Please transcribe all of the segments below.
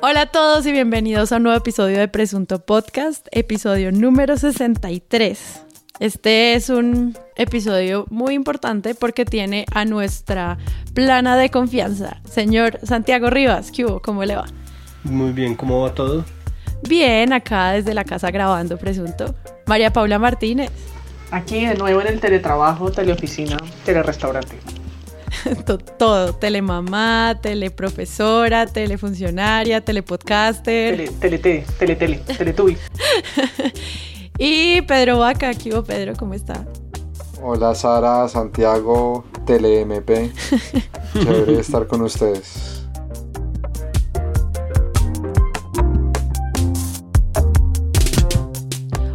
Hola a todos y bienvenidos a un nuevo episodio de Presunto Podcast, episodio número 63. Este es un episodio muy importante porque tiene a nuestra plana de confianza, señor Santiago Rivas. ¿Qué hubo? ¿Cómo le va? Muy bien, ¿cómo va todo? Bien, acá desde la casa grabando Presunto. María Paula Martínez. Aquí de nuevo en el teletrabajo, teleoficina, telerestaurante. todo, telemamá, teleprofesora, telefuncionaria, telepodcaster. Tele, tele, tele, tele, tele, y Pedro Vaca, aquí Pedro, ¿cómo está? Hola Sara, Santiago, TeleMP. Chévere estar con ustedes.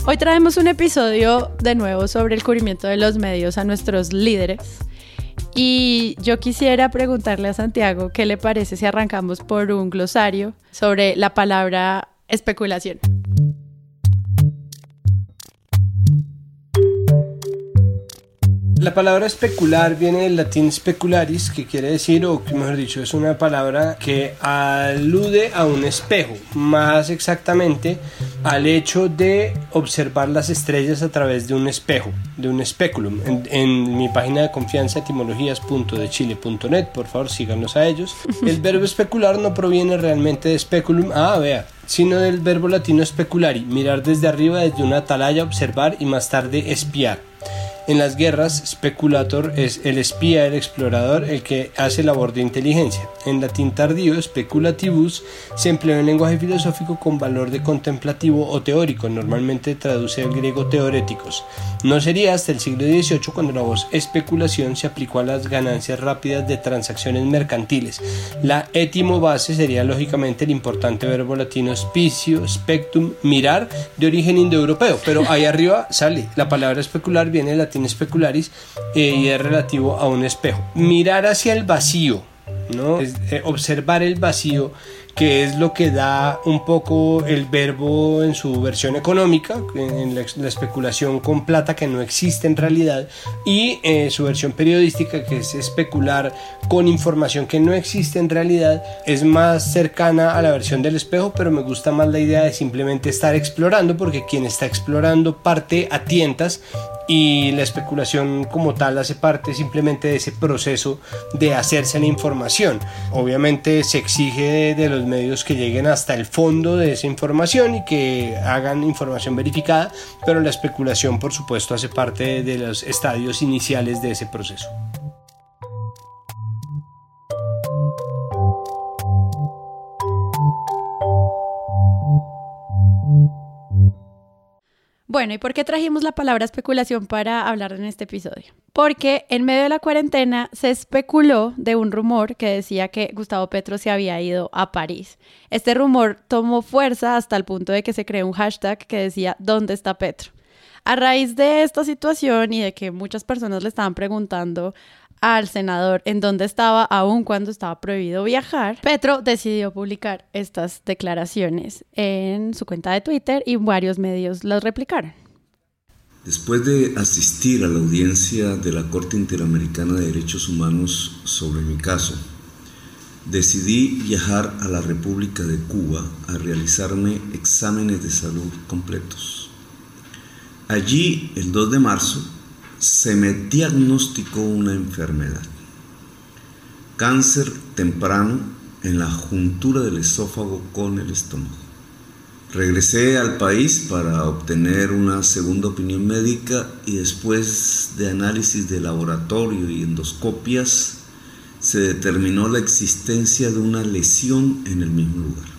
Hoy traemos un episodio de nuevo sobre el cubrimiento de los medios a nuestros líderes. Y yo quisiera preguntarle a Santiago qué le parece si arrancamos por un glosario sobre la palabra especulación. La palabra especular viene del latín specularis, que quiere decir, o mejor dicho, es una palabra que alude a un espejo, más exactamente al hecho de observar las estrellas a través de un espejo, de un speculum. En, mi página de confianza etimologías.dechile.net, por favor síganos a ellos. El verbo especular no proviene realmente de speculum, ah, vea, sino del verbo latino speculari, mirar desde arriba desde una atalaya, observar y más tarde espiar. En las guerras, speculator es el espía, el explorador, el que hace labor de inteligencia. En latín tardío, speculativus se emplea en lenguaje filosófico con valor de contemplativo o teórico, normalmente traduce al griego teoréticos. No sería hasta el siglo XVIII cuando la voz especulación se aplicó a las ganancias rápidas de transacciones mercantiles. La étimo base sería lógicamente el importante verbo latino spicio, spectum, mirar, de origen indoeuropeo, pero ahí arriba sale. La palabra especular viene de latín specularis eh, y es relativo a un espejo. Mirar hacia el vacío, ¿no? Eh, observar el vacío que es lo que da un poco el verbo en su versión económica, en la, especulación con plata que no existe en realidad, y eh, su versión periodística, que es especular con información que no existe en realidad, es más cercana a la versión del espejo, pero me gusta más la idea de simplemente estar explorando, porque quien está explorando parte a tientas y la especulación como tal hace parte simplemente de ese proceso de hacerse la información. Obviamente se exige de, los medios que lleguen hasta el fondo de esa información y que hagan información verificada, pero la especulación por supuesto hace parte de los estadios iniciales de ese proceso. Bueno, ¿y por qué trajimos la palabra especulación para hablar en este episodio? Porque en medio de la cuarentena se especuló de un rumor que decía que Gustavo Petro se había ido a París. Este rumor tomó fuerza hasta el punto de que se creó un hashtag que decía ¿Dónde está Petro? A raíz de esta situación y de que muchas personas le estaban preguntando al senador en dónde estaba aún cuando estaba prohibido viajar, Petro decidió publicar estas declaraciones en su cuenta de Twitter y varios medios las replicaron. Después de asistir a la audiencia de la Corte Interamericana de Derechos Humanos sobre mi caso, decidí viajar a la República de Cuba a realizarme exámenes de salud completos. Allí, el 2 de marzo, se me diagnosticó una enfermedad. Cáncer temprano en la juntura del esófago con el estómago. Regresé al país para obtener una segunda opinión médica y después de análisis de laboratorio y endoscopias se determinó la existencia de una lesión en el mismo lugar.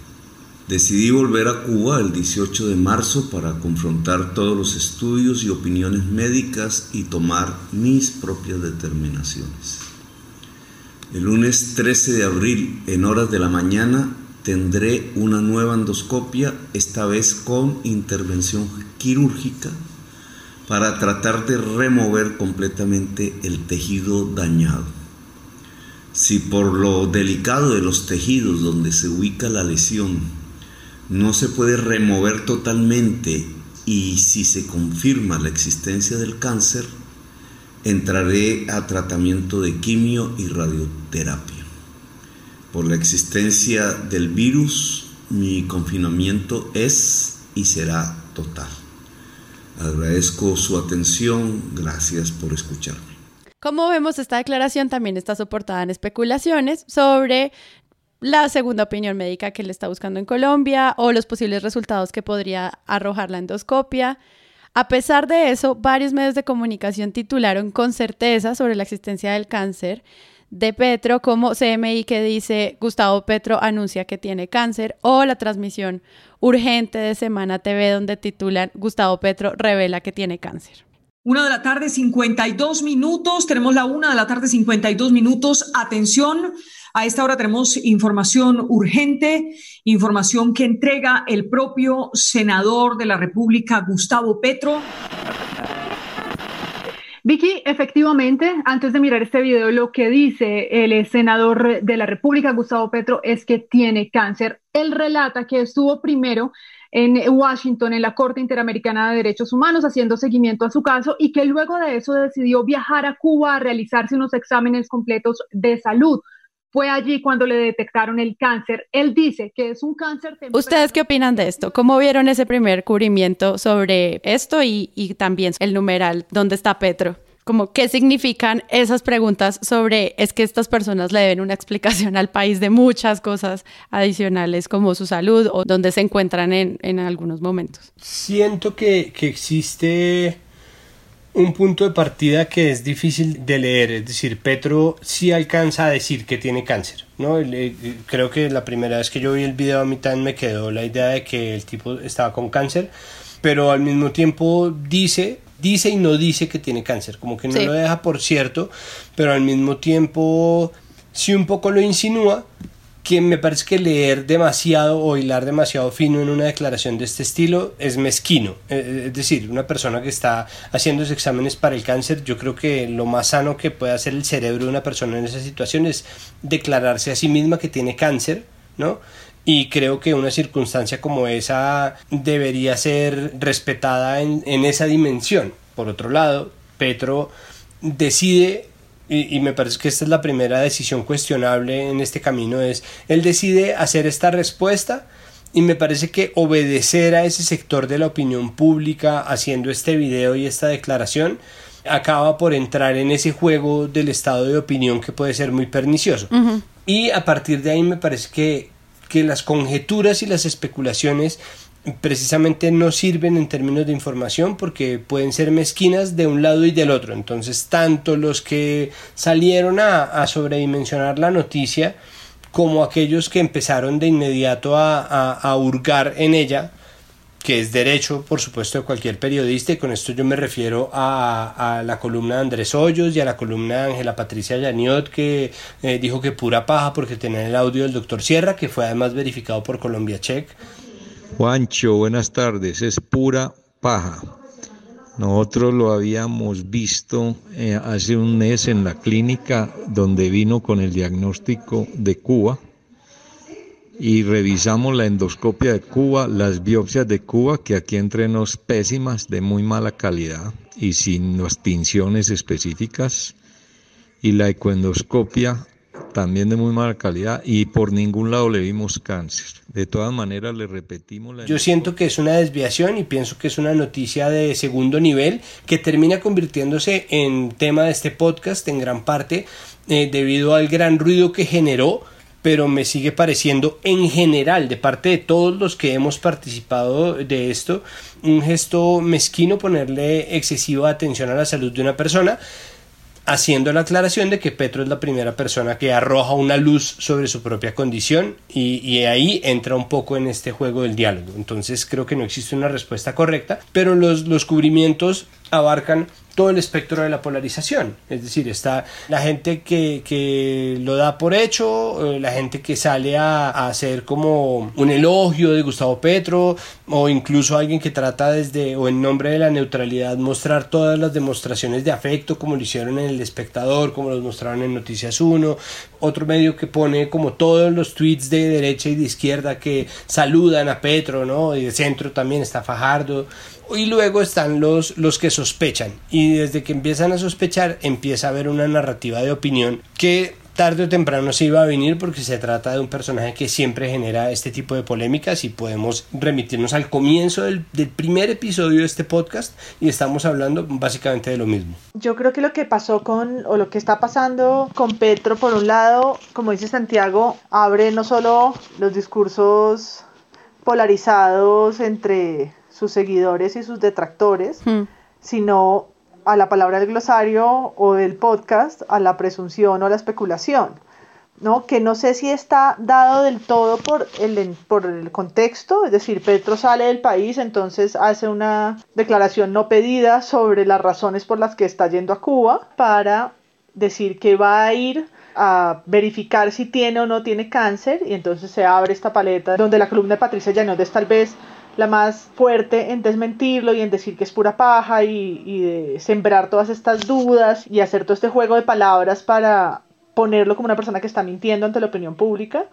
Decidí volver a Cuba el 18 de marzo para confrontar todos los estudios y opiniones médicas y tomar mis propias determinaciones. El lunes 13 de abril, en horas de la mañana, tendré una nueva endoscopia, esta vez con intervención quirúrgica, para tratar de remover completamente el tejido dañado. Si por lo delicado de los tejidos donde se ubica la lesión no se puede remover totalmente y si se confirma la existencia del cáncer, entraré a tratamiento de quimio y radioterapia. Por la existencia del virus, mi confinamiento es y será total. Agradezco su atención, gracias por escucharme. Como vemos, esta declaración también está soportada en especulaciones sobre la segunda opinión médica que le está buscando en Colombia o los posibles resultados que podría arrojar la endoscopia. A pesar de eso, varios medios de comunicación titularon con certeza sobre la existencia del cáncer de Petro, como CMI que dice Gustavo Petro anuncia que tiene cáncer, o la transmisión urgente de Semana TV donde titulan Gustavo Petro revela que tiene cáncer. Una de la tarde, 52 minutos. Tenemos la una de la tarde, 52 minutos. Atención, a esta hora tenemos información urgente, información que entrega el propio senador de la República, Gustavo Petro. Vicky, efectivamente, antes de mirar este video, lo que dice el senador de la República, Gustavo Petro, es que tiene cáncer. Él relata que estuvo primero en Washington, en la Corte Interamericana de Derechos Humanos, haciendo seguimiento a su caso y que luego de eso decidió viajar a Cuba a realizarse unos exámenes completos de salud. Fue allí cuando le detectaron el cáncer. Él dice que es un cáncer temprano. ¿Ustedes qué opinan de esto? ¿Cómo vieron ese primer cubrimiento sobre esto y, y también el numeral donde está Petro? Como, ¿qué significan esas preguntas sobre es que estas personas le deben una explicación al país de muchas cosas adicionales como su salud o donde se encuentran en, en algunos momentos? Siento que, que existe un punto de partida que es difícil de leer, es decir, Petro sí alcanza a decir que tiene cáncer, ¿no? Creo que la primera vez que yo vi el video a mitad me quedó la idea de que el tipo estaba con cáncer, pero al mismo tiempo dice, dice y no dice que tiene cáncer, como que no Sí. lo deja por cierto, pero al mismo tiempo sí un poco lo insinúa, que me parece que leer demasiado o hilar demasiado fino en una declaración de este estilo es mezquino. Eh, Es decir, una persona que está haciendo esos exámenes para el cáncer, yo creo que lo más sano que puede hacer el cerebro de una persona en esa situación es declararse a sí misma que tiene cáncer, ¿no? Y creo que una circunstancia como esa debería ser respetada en, en esa dimensión. Por otro lado, Petro decide y, y me parece que esta es la primera decisión cuestionable en este camino, es él decide hacer esta respuesta y me parece que obedecer a ese sector de la opinión pública haciendo este video y esta declaración acaba por entrar en ese juego del estado de opinión que puede ser muy pernicioso. Y a partir de ahí me parece que, que las conjeturas y las especulaciones precisamente no sirven en términos de información porque pueden ser mezquinas de un lado y del otro. Entonces, tanto los que salieron a, a sobredimensionar la noticia como aquellos que empezaron de inmediato a, a, a hurgar en ella, que es derecho, por supuesto, de cualquier periodista, y con esto yo me refiero a, a la columna de Andrés Hoyos y a la columna de Ángela Patricia Yaniot, que eh, dijo que pura paja porque tenía el audio del doctor Sierra, que fue además verificado por Colombia Check. Juancho, buenas tardes. Es pura paja. Nosotros lo habíamos visto eh, hace un mes en la clínica donde vino con el diagnóstico de Cuba y revisamos la endoscopia de Cuba, las biopsias de Cuba, que aquí entre nos pésimas, de muy mala calidad y sin las específicas, y la ecoendoscopia también de muy mala calidad y por ningún lado le vimos cáncer. De todas maneras le repetimos la Yo siento que es una desviación y pienso que es una noticia de segundo nivel que termina convirtiéndose en tema de este podcast en gran parte eh, debido al gran ruido que generó pero me sigue pareciendo en general de parte de todos los que hemos participado de esto un gesto mezquino ponerle excesiva atención a la salud de una persona haciendo la aclaración de que Petro es la primera persona que arroja una luz sobre su propia condición y, y, ahí entra un poco en este juego del diálogo. Entonces creo que no existe una respuesta correcta, pero los, los cubrimientos abarcan todo el espectro de la polarización. Es decir, está la gente que, que lo da por hecho, eh, la gente que sale a, a, hacer como un elogio de Gustavo Petro, o incluso alguien que trata desde, o en nombre de la neutralidad, mostrar todas las demostraciones de afecto, como lo hicieron en El Espectador, como los mostraron en Noticias 1, otro medio que pone como todos los tweets de derecha y de izquierda que saludan a Petro, ¿no? Y de centro también está Fajardo y luego están los, los que sospechan y desde que empiezan a sospechar empieza a haber una narrativa de opinión que tarde o temprano se iba a venir porque se trata de un personaje que siempre genera este tipo de polémicas y podemos remitirnos al comienzo del, del, primer episodio de este podcast y estamos hablando básicamente de lo mismo. Yo creo que lo que pasó con o lo que está pasando con Petro por un lado, como dice Santiago, abre no solo los discursos polarizados entre sus seguidores y sus detractores, hmm. sino a la palabra del glosario o del podcast, a la presunción o a la especulación, ¿no? Que no sé si está dado del todo por el, por el contexto, es decir, Petro sale del país, entonces hace una declaración no pedida sobre las razones por las que está yendo a Cuba para decir que va a ir a verificar si tiene o no tiene cáncer y entonces se abre esta paleta donde la columna de Patricia Llanos tal vez la más fuerte en desmentirlo y en decir que es pura paja y, de sembrar todas estas dudas y hacer todo este juego de palabras para ponerlo como una persona que está mintiendo ante la opinión pública,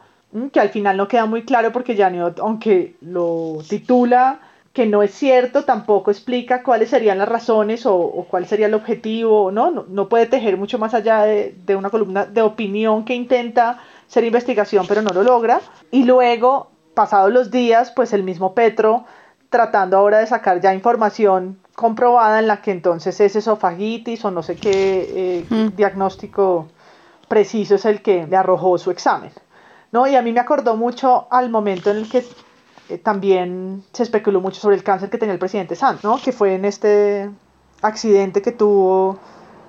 que al final no queda muy claro porque Janot, aunque lo titula que no es cierto, tampoco explica cuáles serían las razones o, cuál sería el objetivo, ¿no? ¿no? No, puede tejer mucho más allá de, de una columna de opinión que intenta ser investigación pero no lo logra. Y luego pasados los días, pues el mismo Petro tratando ahora de sacar ya información comprobada en la que entonces es esofagitis o no sé qué eh, mm. diagnóstico preciso es el que le arrojó su examen. ¿no? Y a mí me acordó mucho al momento en el que eh, también se especuló mucho sobre el cáncer que tenía el presidente Santos, ¿no? que fue en este accidente que tuvo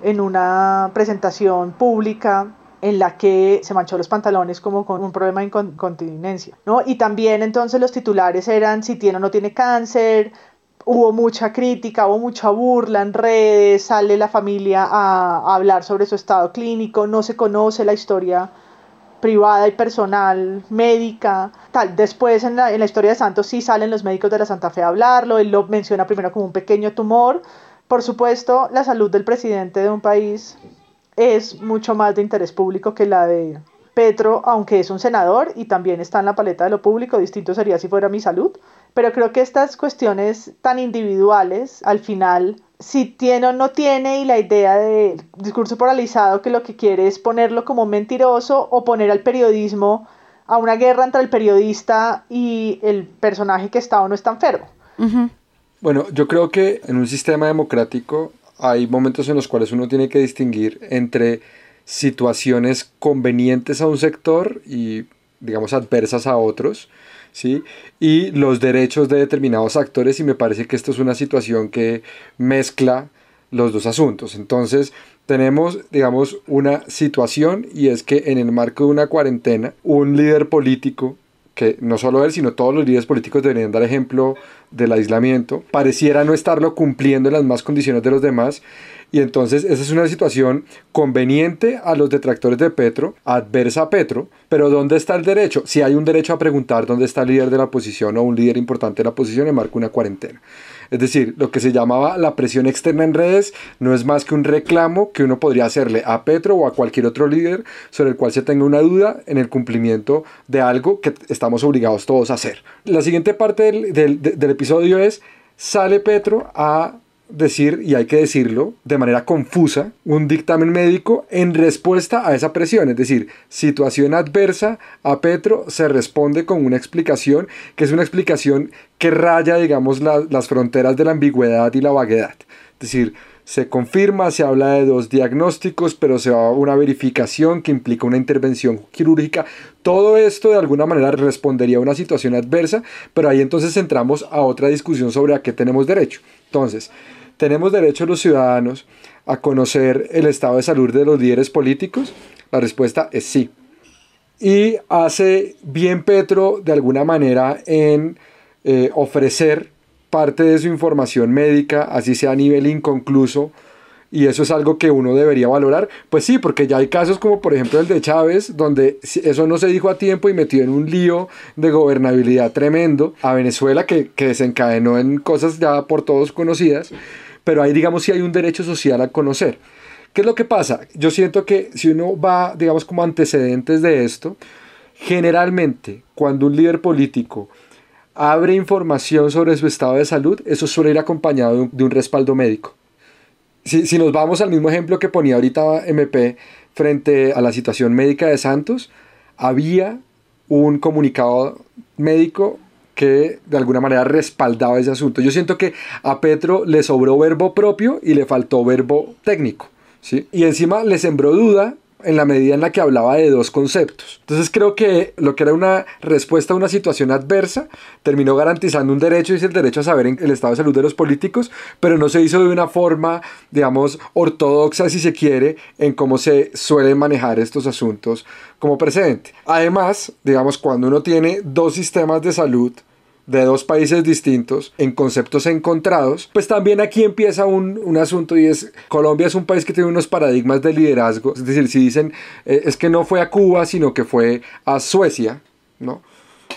en una presentación pública en la que se manchó los pantalones como con un problema de incontinencia, ¿no? Y también entonces los titulares eran si tiene o no tiene cáncer, hubo mucha crítica, hubo mucha burla en redes, sale la familia a, hablar sobre su estado clínico, no se conoce la historia privada y personal, médica, tal. Después en la, en la historia de Santos sí salen los médicos de la Santa Fe a hablarlo, él lo menciona primero como un pequeño tumor. Por supuesto, la salud del presidente de un país es mucho más de interés público que la de Petro, aunque es un senador y también está en la paleta de lo público, distinto sería si fuera mi salud. Pero creo que estas cuestiones tan individuales, al final, si tiene o no tiene, y la idea de discurso polarizado que lo que quiere es ponerlo como mentiroso o poner al periodismo a una guerra entre el periodista y el personaje que está o no está enfermo. Bueno, yo creo que en un sistema democrático hay momentos en los cuales uno tiene que distinguir entre situaciones convenientes a un sector y, digamos, adversas a otros, ¿sí? Y los derechos de determinados actores y me parece que esto es una situación que mezcla los dos asuntos. Entonces, tenemos, digamos, una situación y es que en el marco de una cuarentena, un líder político que no solo él, sino todos los líderes políticos deberían dar ejemplo del aislamiento, pareciera no estarlo cumpliendo en las más condiciones de los demás. Y entonces esa es una situación conveniente a los detractores de Petro, adversa a Petro, pero ¿dónde está el derecho? Si hay un derecho a preguntar dónde está el líder de la oposición o un líder importante de la oposición en marco una cuarentena. Es decir, lo que se llamaba la presión externa en redes no es más que un reclamo que uno podría hacerle a Petro o a cualquier otro líder sobre el cual se tenga una duda en el cumplimiento de algo que estamos obligados todos a hacer. La siguiente parte del, del episodio es, sale Petro a decir, y hay que decirlo de manera confusa, un dictamen médico en respuesta a esa presión. Es decir, situación adversa a Petro se responde con una explicación que es una explicación que raya, digamos, las fronteras de la ambigüedad y la vaguedad. Es decir, se confirma, se habla de dos diagnósticos, pero se va a una verificación que implica una intervención quirúrgica. Todo esto de alguna manera respondería a una situación adversa, pero ahí entonces entramos a otra discusión sobre a qué tenemos derecho. Entonces, ¿tenemos derecho los ciudadanos a conocer el estado de salud de los líderes políticos? La respuesta es sí. Y hace bien Petro de alguna manera en eh, ofrecer parte de su información médica, así sea a nivel inconcluso, y eso es algo que uno debería valorar. Pues sí, porque ya hay casos como por ejemplo el de Chávez, donde eso no se dijo a tiempo y metió en un lío de gobernabilidad tremendo a Venezuela que, que desencadenó en cosas ya por todos conocidas, pero ahí digamos si hay un derecho social a conocer. ¿Qué es lo que pasa? Yo siento que si uno va, digamos, como antecedentes de esto, generalmente cuando un líder político abre información sobre su estado de salud, eso suele ir acompañado de un, respaldo médico. Si, si, nos vamos al mismo ejemplo que ponía ahorita MP frente a la situación médica de Santos, había un comunicado médico que de alguna manera respaldaba ese asunto. Yo siento que a Petro le sobró verbo propio y le faltó verbo técnico. ¿sí? Y encima le sembró duda en la medida en la que hablaba de dos conceptos. Entonces creo que lo que era una respuesta a una situación adversa terminó garantizando un derecho y es el derecho a saber el estado de salud de los políticos, pero no se hizo de una forma, digamos, ortodoxa si se quiere, en cómo se suelen manejar estos asuntos como precedente. Además, digamos, cuando uno tiene dos sistemas de salud, de dos países distintos en conceptos encontrados, pues también aquí empieza un, un, asunto y es Colombia es un país que tiene unos paradigmas de liderazgo, es decir, si dicen eh, es que no fue a Cuba, sino que fue a Suecia, ¿no?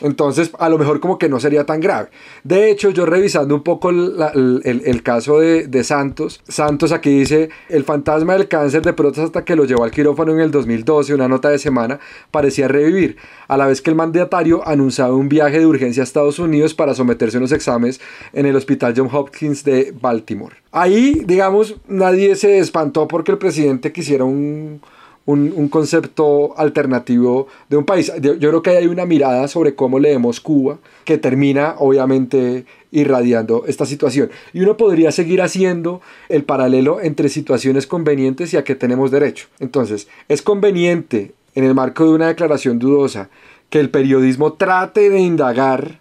Entonces, a lo mejor como que no sería tan grave. De hecho, yo revisando un poco el, caso de, de, Santos, Santos aquí dice, el fantasma del cáncer de próstata que lo llevó al quirófano en el 2012, una nota de semana, parecía revivir, a la vez que el mandatario anunciaba un viaje de urgencia a Estados Unidos para someterse a unos exámenes en el Hospital John Hopkins de Baltimore. Ahí, digamos, nadie se espantó porque el presidente quisiera un un, un, concepto alternativo de un país. Yo, creo que hay una mirada sobre cómo leemos Cuba que termina obviamente irradiando esta situación. Y uno podría seguir haciendo el paralelo entre situaciones convenientes y a que tenemos derecho. Entonces, es conveniente en el marco de una declaración dudosa que el periodismo trate de indagar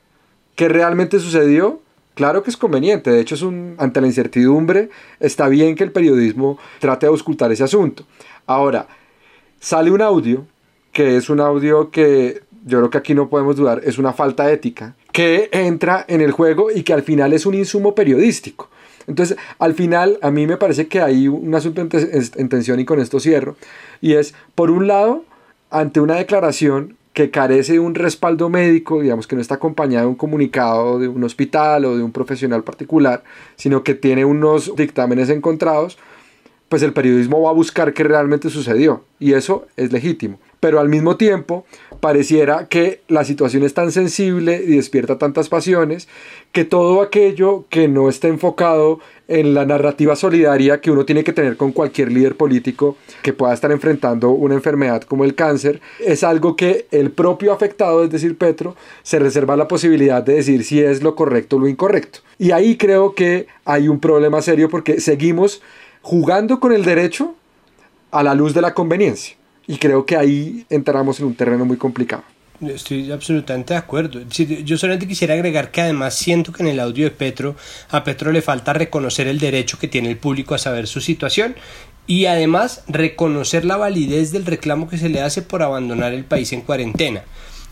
qué realmente sucedió. Claro que es conveniente, de hecho es un ante la incertidumbre está bien que el periodismo trate de auscultar ese asunto. Ahora, sale un audio, que es un audio que yo creo que aquí no podemos dudar, es una falta ética, que entra en el juego y que al final es un insumo periodístico. Entonces, al final, a mí me parece que hay un asunto en, tensión y con esto cierro, y es, por un lado, ante una declaración que carece de un respaldo médico, digamos que no está acompañada de un comunicado de un hospital o de un profesional particular, sino que tiene unos dictámenes encontrados, pues el periodismo va a buscar qué realmente sucedió y eso es legítimo. Pero al mismo tiempo pareciera que la situación es tan sensible y despierta tantas pasiones que todo aquello que no está enfocado en la narrativa solidaria que uno tiene que tener con cualquier líder político que pueda estar enfrentando una enfermedad como el cáncer, es algo que el propio afectado, es decir, Petro, se reserva la posibilidad de decir si es lo correcto o lo incorrecto. Y ahí creo que hay un problema serio porque seguimos jugando con el derecho a la luz de la conveniencia. Y creo que ahí entramos en un terreno muy complicado. Estoy absolutamente de acuerdo. Yo solamente quisiera agregar que además siento que en el audio de Petro, a Petro le falta reconocer el derecho que tiene el público a saber su situación y además reconocer la validez del reclamo que se le hace por abandonar el país en cuarentena.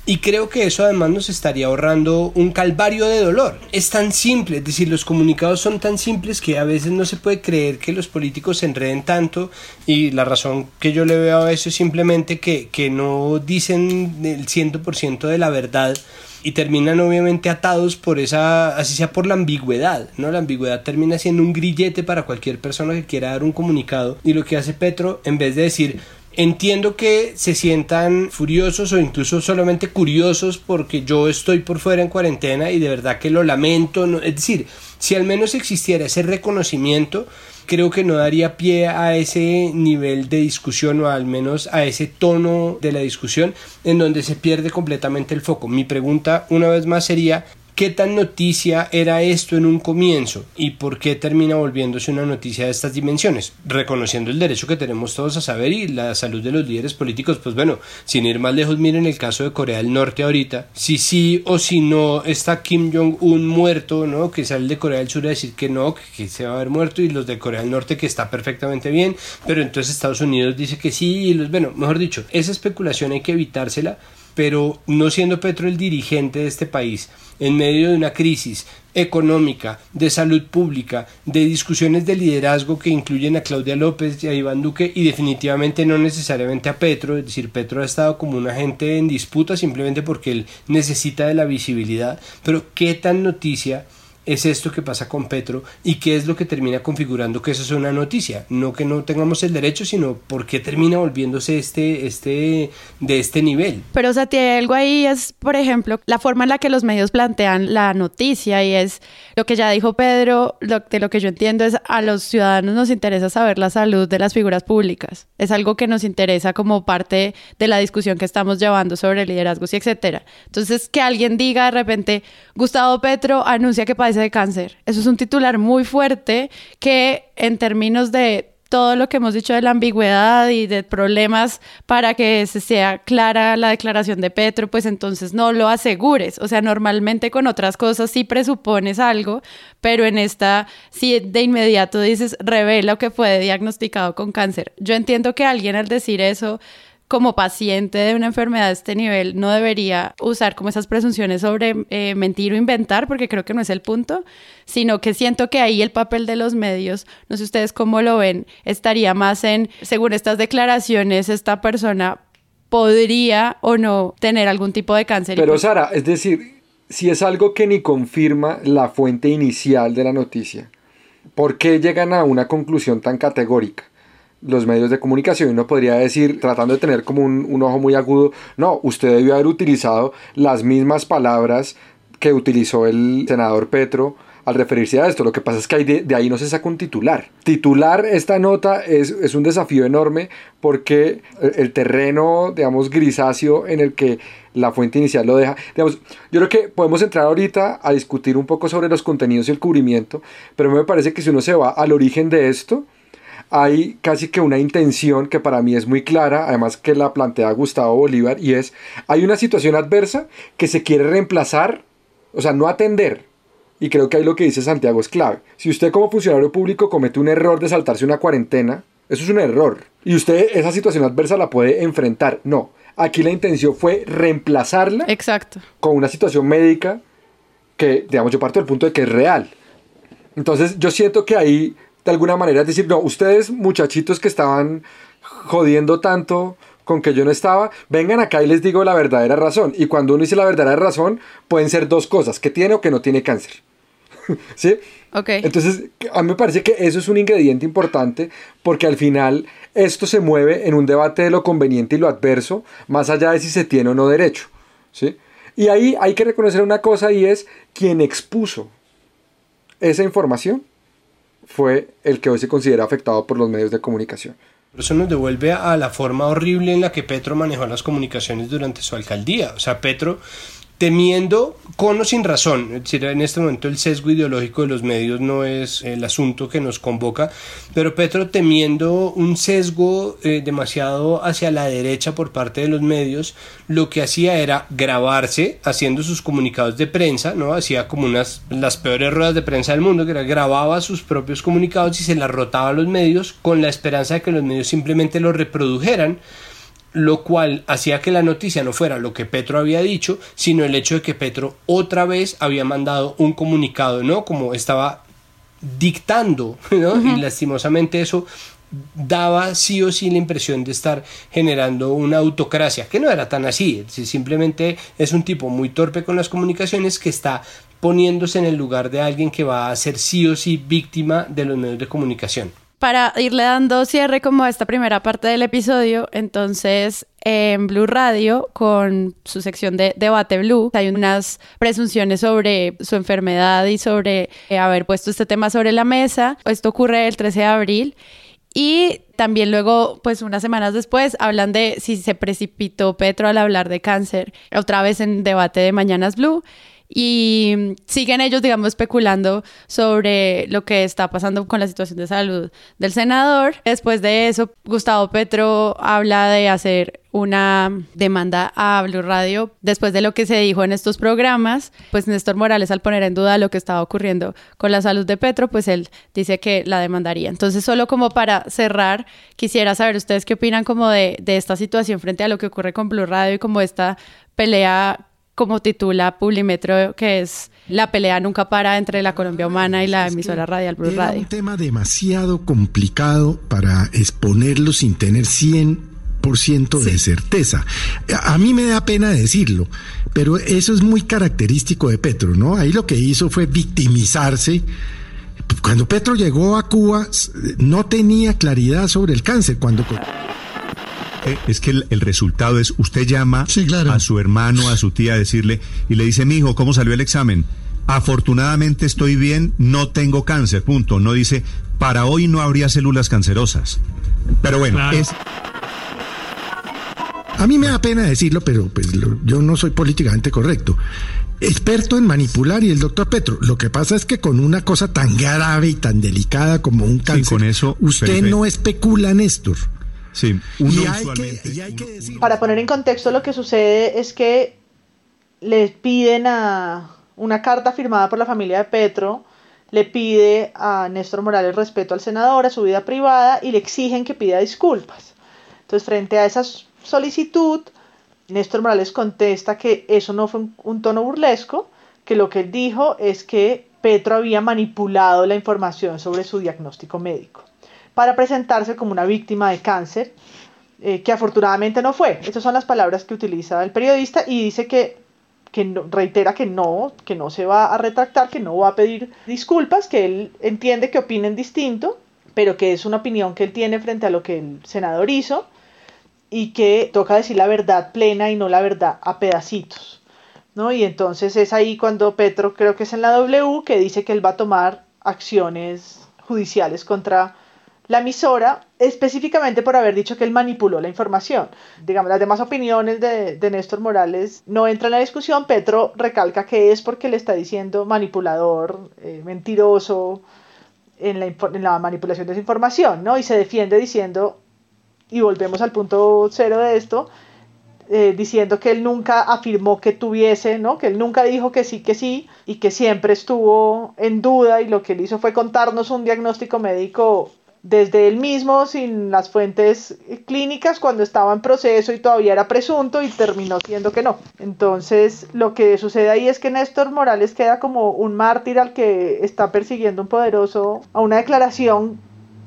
Y creo que eso además nos estaría ahorrando un calvario de dolor. Es tan simple, es decir, los comunicados son tan simples que a veces no se puede creer que los políticos se enreden tanto y la razón que yo le veo a eso es simplemente que, que no dicen el 100% de la verdad y terminan obviamente atados por esa, así sea por la ambigüedad, ¿no? La ambigüedad termina siendo un grillete para cualquier persona que quiera dar un comunicado y lo que hace Petro, en vez de decir Entiendo que se sientan furiosos o incluso solamente curiosos porque yo estoy por fuera en cuarentena y de verdad que lo lamento. es decir, si al menos existiera ese reconocimiento, creo que no daría pie a ese nivel de discusión o al menos a ese tono de la discusión en donde se pierde completamente el foco. Mi pregunta una vez más sería, ¿Qué tan noticia era esto en un comienzo y por qué termina volviéndose una noticia de estas dimensiones? Reconociendo el derecho que tenemos todos a saber y la salud de los líderes políticos, pues bueno, sin ir más lejos, miren el caso de Corea del Norte ahorita. Si sí o si no está Kim Jong-un muerto, ¿no? Que sale de Corea del Sur a decir que no, que se va a haber muerto y los de Corea del Norte que está perfectamente bien, pero entonces Estados Unidos dice que sí y los, bueno, mejor dicho, esa especulación hay que evitársela pero no siendo Petro el dirigente de este país, en medio de una crisis económica, de salud pública, de discusiones de liderazgo que incluyen a Claudia López y a Iván Duque y definitivamente no necesariamente a Petro, es decir, Petro ha estado como un agente en disputa simplemente porque él necesita de la visibilidad, pero qué tan noticia es esto que pasa con Petro y qué es lo que termina configurando que eso es una noticia. No que no tengamos el derecho, sino por qué termina volviéndose este, este, de este nivel. Pero, o sea, tiene algo ahí es, por ejemplo, la forma en la que los medios plantean la noticia y es lo que ya dijo Pedro, lo, de lo que yo entiendo es a los ciudadanos nos interesa saber la salud de las figuras públicas. Es algo que nos interesa como parte de la discusión que estamos llevando sobre liderazgos y etcétera. Entonces, que alguien diga de repente, Gustavo Petro anuncia que padece de cáncer. Eso es un titular muy fuerte que en términos de todo lo que hemos dicho de la ambigüedad y de problemas para que se sea clara la declaración de Petro, pues entonces no lo asegures. O sea, normalmente con otras cosas sí presupones algo, pero en esta sí de inmediato dices, revela que fue diagnosticado con cáncer. Yo entiendo que alguien al decir eso como paciente de una enfermedad de este nivel no debería usar como esas presunciones sobre eh, mentir o inventar, porque creo que no es el punto, sino que siento que ahí el papel de los medios, no sé ustedes cómo lo ven, estaría más en, según estas declaraciones, esta persona podría o no tener algún tipo de cáncer. Pero Sara, es decir, si es algo que ni confirma la fuente inicial de la noticia, ¿por qué llegan a una conclusión tan categórica? Los medios de comunicación. Uno podría decir, tratando de tener como un, ojo muy agudo, no, usted debió haber utilizado las mismas palabras que utilizó el senador Petro al referirse a esto. Lo que pasa es que de, ahí no se saca un titular. Titular esta nota es, es, un desafío enorme porque el terreno, digamos, grisáceo en el que la fuente inicial lo deja. Digamos, yo creo que podemos entrar ahorita a discutir un poco sobre los contenidos y el cubrimiento, pero me parece que si uno se va al origen de esto, hay casi que una intención que para mí es muy clara, además que la plantea Gustavo Bolívar, y es, hay una situación adversa que se quiere reemplazar, o sea, no atender. Y creo que ahí lo que dice Santiago es clave. Si usted como funcionario público comete un error de saltarse una cuarentena, eso es un error. Y usted esa situación adversa la puede enfrentar. No, aquí la intención fue reemplazarla Exacto. con una situación médica que, digamos, yo parto del punto de que es real. Entonces yo siento que ahí de alguna manera es decir, no, ustedes muchachitos que estaban jodiendo tanto con que yo no estaba, vengan acá y les digo la verdadera razón. Y cuando uno dice la verdadera razón, pueden ser dos cosas, que tiene o que no tiene cáncer. ¿Sí? Ok. Entonces, a mí me parece que eso es un ingrediente importante porque al final esto se mueve en un debate de lo conveniente y lo adverso, más allá de si se tiene o no derecho. ¿Sí? Y ahí hay que reconocer una cosa y es quien expuso esa información fue el que hoy se considera afectado por los medios de comunicación. Eso nos devuelve a la forma horrible en la que Petro manejó las comunicaciones durante su alcaldía. O sea, Petro temiendo con o sin razón, es decir, en este momento el sesgo ideológico de los medios no es el asunto que nos convoca, pero Petro temiendo un sesgo eh, demasiado hacia la derecha por parte de los medios, lo que hacía era grabarse haciendo sus comunicados de prensa, ¿no? Hacía como unas las peores ruedas de prensa del mundo, que era grababa sus propios comunicados y se las rotaba a los medios con la esperanza de que los medios simplemente lo reprodujeran lo cual hacía que la noticia no fuera lo que Petro había dicho, sino el hecho de que Petro otra vez había mandado un comunicado, ¿no? Como estaba dictando, ¿no? Y lastimosamente eso daba sí o sí la impresión de estar generando una autocracia, que no era tan así, simplemente es un tipo muy torpe con las comunicaciones que está poniéndose en el lugar de alguien que va a ser sí o sí víctima de los medios de comunicación para irle dando cierre como a esta primera parte del episodio, entonces en Blue Radio, con su sección de Debate Blue, hay unas presunciones sobre su enfermedad y sobre eh, haber puesto este tema sobre la mesa. Esto ocurre el 13 de abril. Y también luego, pues unas semanas después, hablan de si se precipitó Petro al hablar de cáncer, otra vez en debate de Mañanas Blue y siguen ellos, digamos, especulando sobre lo que está pasando con la situación de salud del senador. Después de eso, Gustavo Petro habla de hacer una demanda a Blue Radio después de lo que se dijo en estos programas, pues Néstor Morales al poner en duda lo que estaba ocurriendo con la salud de Petro, pues él dice que la demandaría. Entonces, solo como para cerrar, quisiera saber ustedes qué opinan como de, de esta situación frente a lo que ocurre con Blue Radio y como esta pelea como titula Publimetro, que es la pelea nunca para entre la Colombia Humana y la emisora radial Blue Radio. un tema demasiado complicado para exponerlo sin tener 100 100% de certeza. A mí me da pena decirlo, pero eso es muy característico de Petro, ¿no? Ahí lo que hizo fue victimizarse. Cuando Petro llegó a Cuba no tenía claridad sobre el cáncer. Cuando es que el, resultado es usted llama a su hermano, a su tía a decirle y le dice, mi hijo, ¿cómo salió el examen? Afortunadamente estoy bien, no tengo cáncer, punto. No dice, para hoy no habría células cancerosas. Pero bueno, es... A mí me da pena decirlo, pero pues yo no soy políticamente correcto. Experto en manipular y el doctor Petro. Lo que pasa es que con una cosa tan grave y tan delicada como un cáncer, con eso, usted no especula, Néstor. Sí, uno Para poner en contexto lo que sucede es que le piden a una carta firmada por la familia de Petro, le pide a Néstor Morales respeto al senador, a su vida privada y le exigen que pida disculpas. Entonces, frente a esa solicitud, Néstor Morales contesta que eso no fue un, un tono burlesco, que lo que él dijo es que Petro había manipulado la información sobre su diagnóstico médico para presentarse como una víctima de cáncer, eh, que afortunadamente no fue. Estas son las palabras que utiliza el periodista y dice que, que reitera que no, que no se va a retractar, que no va a pedir disculpas, que él entiende que opinen distinto, pero que es una opinión que él tiene frente a lo que el senador hizo y que toca decir la verdad plena y no la verdad a pedacitos. ¿no? Y entonces es ahí cuando Petro, creo que es en la W, que dice que él va a tomar acciones judiciales contra la emisora específicamente por haber dicho que él manipuló la información. Digamos, las demás opiniones de, Néstor Morales no entran en la discusión. Petro recalca que es porque le está diciendo manipulador, eh, mentiroso en la, en la, manipulación de esa información, ¿no? Y se defiende diciendo, y volvemos al punto cero de esto, eh, diciendo que él nunca afirmó que tuviese, ¿no? Que él nunca dijo que sí, que sí, y que siempre estuvo en duda y lo que él hizo fue contarnos un diagnóstico médico desde él mismo sin las fuentes clínicas cuando estaba en proceso y todavía era presunto y terminó siendo que no. Entonces lo que sucede ahí es que Néstor Morales queda como un mártir al que está persiguiendo un poderoso a una declaración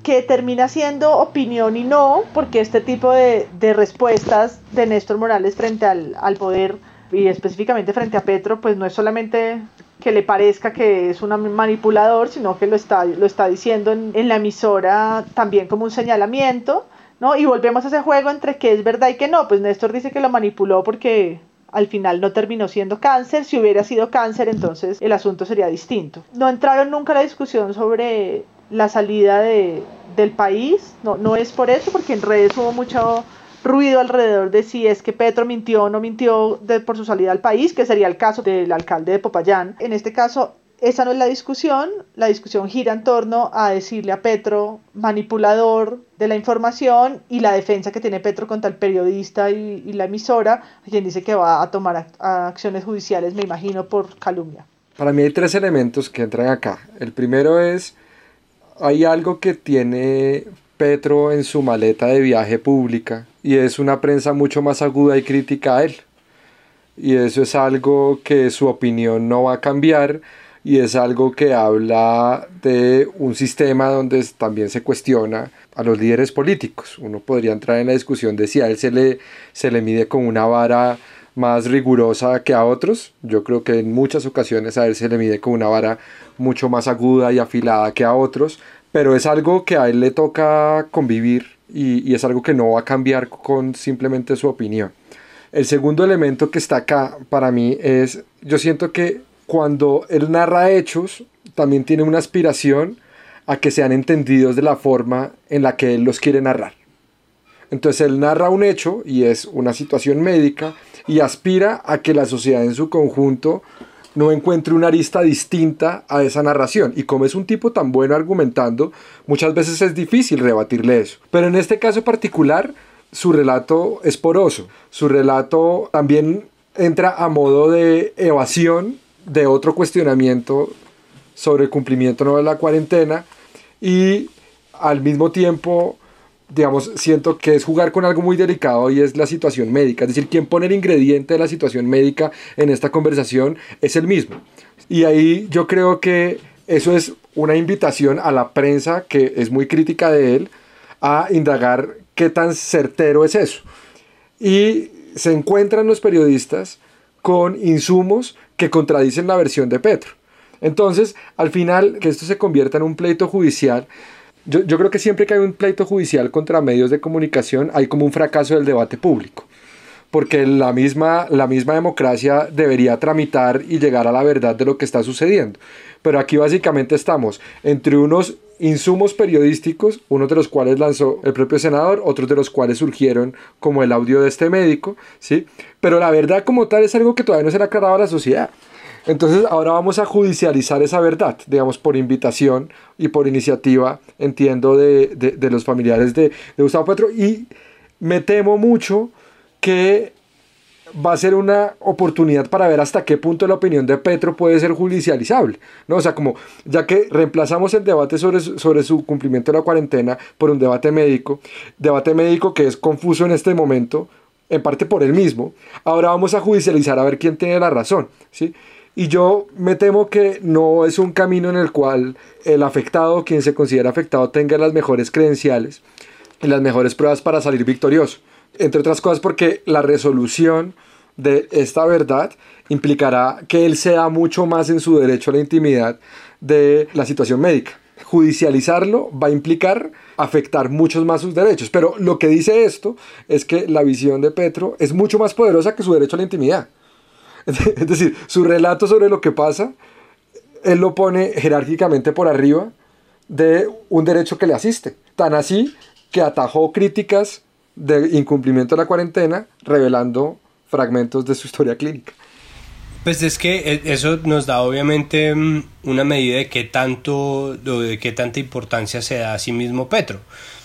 que termina siendo opinión y no, porque este tipo de, de respuestas de Néstor Morales frente al, al poder y específicamente frente a Petro, pues no es solamente que le parezca que es un manipulador, sino que lo está, lo está diciendo en, la emisora también como un señalamiento, ¿no? Y volvemos a ese juego entre que es verdad y que no. Pues Néstor dice que lo manipuló porque al final no terminó siendo cáncer. Si hubiera sido cáncer, entonces el asunto sería distinto. No entraron nunca a la discusión sobre la salida de, del país, no, no es por eso, porque en redes hubo mucho ruido alrededor de si es que Petro mintió o no mintió por su salida al país, que sería el caso del alcalde de Popayán. En este caso, esa no es la discusión, la discusión gira en torno a decirle a Petro manipulador de la información y la defensa que tiene Petro contra el periodista y, la emisora, quien dice que va a tomar acciones judiciales, me imagino, por calumnia. Para mí hay tres elementos que entran acá. El primero es, hay algo que tiene Petro en su maleta de viaje pública y es una prensa mucho más aguda y crítica a él. Y eso es algo que su opinión no va a cambiar y es algo que habla de un sistema donde también se cuestiona a los líderes políticos. Uno podría entrar en la discusión de si a él se le, se le mide con una vara más rigurosa que a otros. Yo creo que en muchas ocasiones a él se le mide con una vara mucho más aguda y afilada que a otros, pero es algo que a él le toca convivir y, es algo que no va a cambiar con simplemente su opinión. El segundo elemento que está acá para mí es, yo siento que cuando él narra hechos, también tiene una aspiración a que sean entendidos de la forma en la que él los quiere narrar. Entonces él narra un hecho y es una situación médica y aspira a que la sociedad en su conjunto no encuentre una arista distinta a esa narración. Y como es un tipo tan bueno argumentando, muchas veces es difícil rebatirle eso. Pero en este caso particular, su relato es poroso. Su relato también entra a modo de evasión de otro cuestionamiento sobre el cumplimiento no de la cuarentena y al mismo tiempo digamos, siento que es jugar con algo muy delicado y es la situación médica. Es decir, quien pone el ingrediente de la situación médica en esta conversación es el mismo. Y ahí yo creo que eso es una invitación a la prensa, que es muy crítica de él, a indagar qué tan certero es eso. Y se encuentran los periodistas con insumos que contradicen la versión de Petro. Entonces, al final, que esto se convierta en un pleito judicial, yo, creo que siempre que hay un pleito judicial contra medios de comunicación, hay como un fracaso del debate público. Porque la misma, la misma democracia debería tramitar y llegar a la verdad de lo que está sucediendo. Pero aquí básicamente estamos entre unos insumos periodísticos, unos de los cuales lanzó el propio senador, otros de los cuales surgieron como el audio de este médico, ¿sí? Pero la verdad como tal es algo que todavía no se le ha aclarado a la sociedad. Entonces ahora vamos a judicializar esa verdad, digamos, por invitación y por iniciativa, entiendo, de, de, los familiares de, de, Gustavo Petro. Y me temo mucho que va a ser una oportunidad para ver hasta qué punto la opinión de Petro puede ser judicializable. ¿no? O sea, como ya que reemplazamos el debate sobre sobre su cumplimiento de la cuarentena por un debate médico, debate médico que es confuso en este momento, en parte por él mismo, ahora vamos a judicializar a ver quién tiene la razón. ¿sí? Y yo me temo que no es un camino en el cual el afectado, quien se considera afectado, tenga las mejores credenciales y las mejores pruebas para salir victorioso. Entre otras cosas porque la resolución de esta verdad implicará que él sea mucho más en su derecho a la intimidad de la situación médica. Judicializarlo va a implicar afectar muchos más sus derechos. Pero lo que dice esto es que la visión de Petro es mucho más poderosa que su derecho a la intimidad. Es decir, su relato sobre lo que pasa, él lo pone jerárquicamente por arriba de un derecho que le asiste. Tan así que atajó críticas de incumplimiento de la cuarentena, revelando fragmentos de su historia clínica. Pues es que eso nos da obviamente una medida de qué tanto, de qué tanta importancia se da a sí mismo Petro.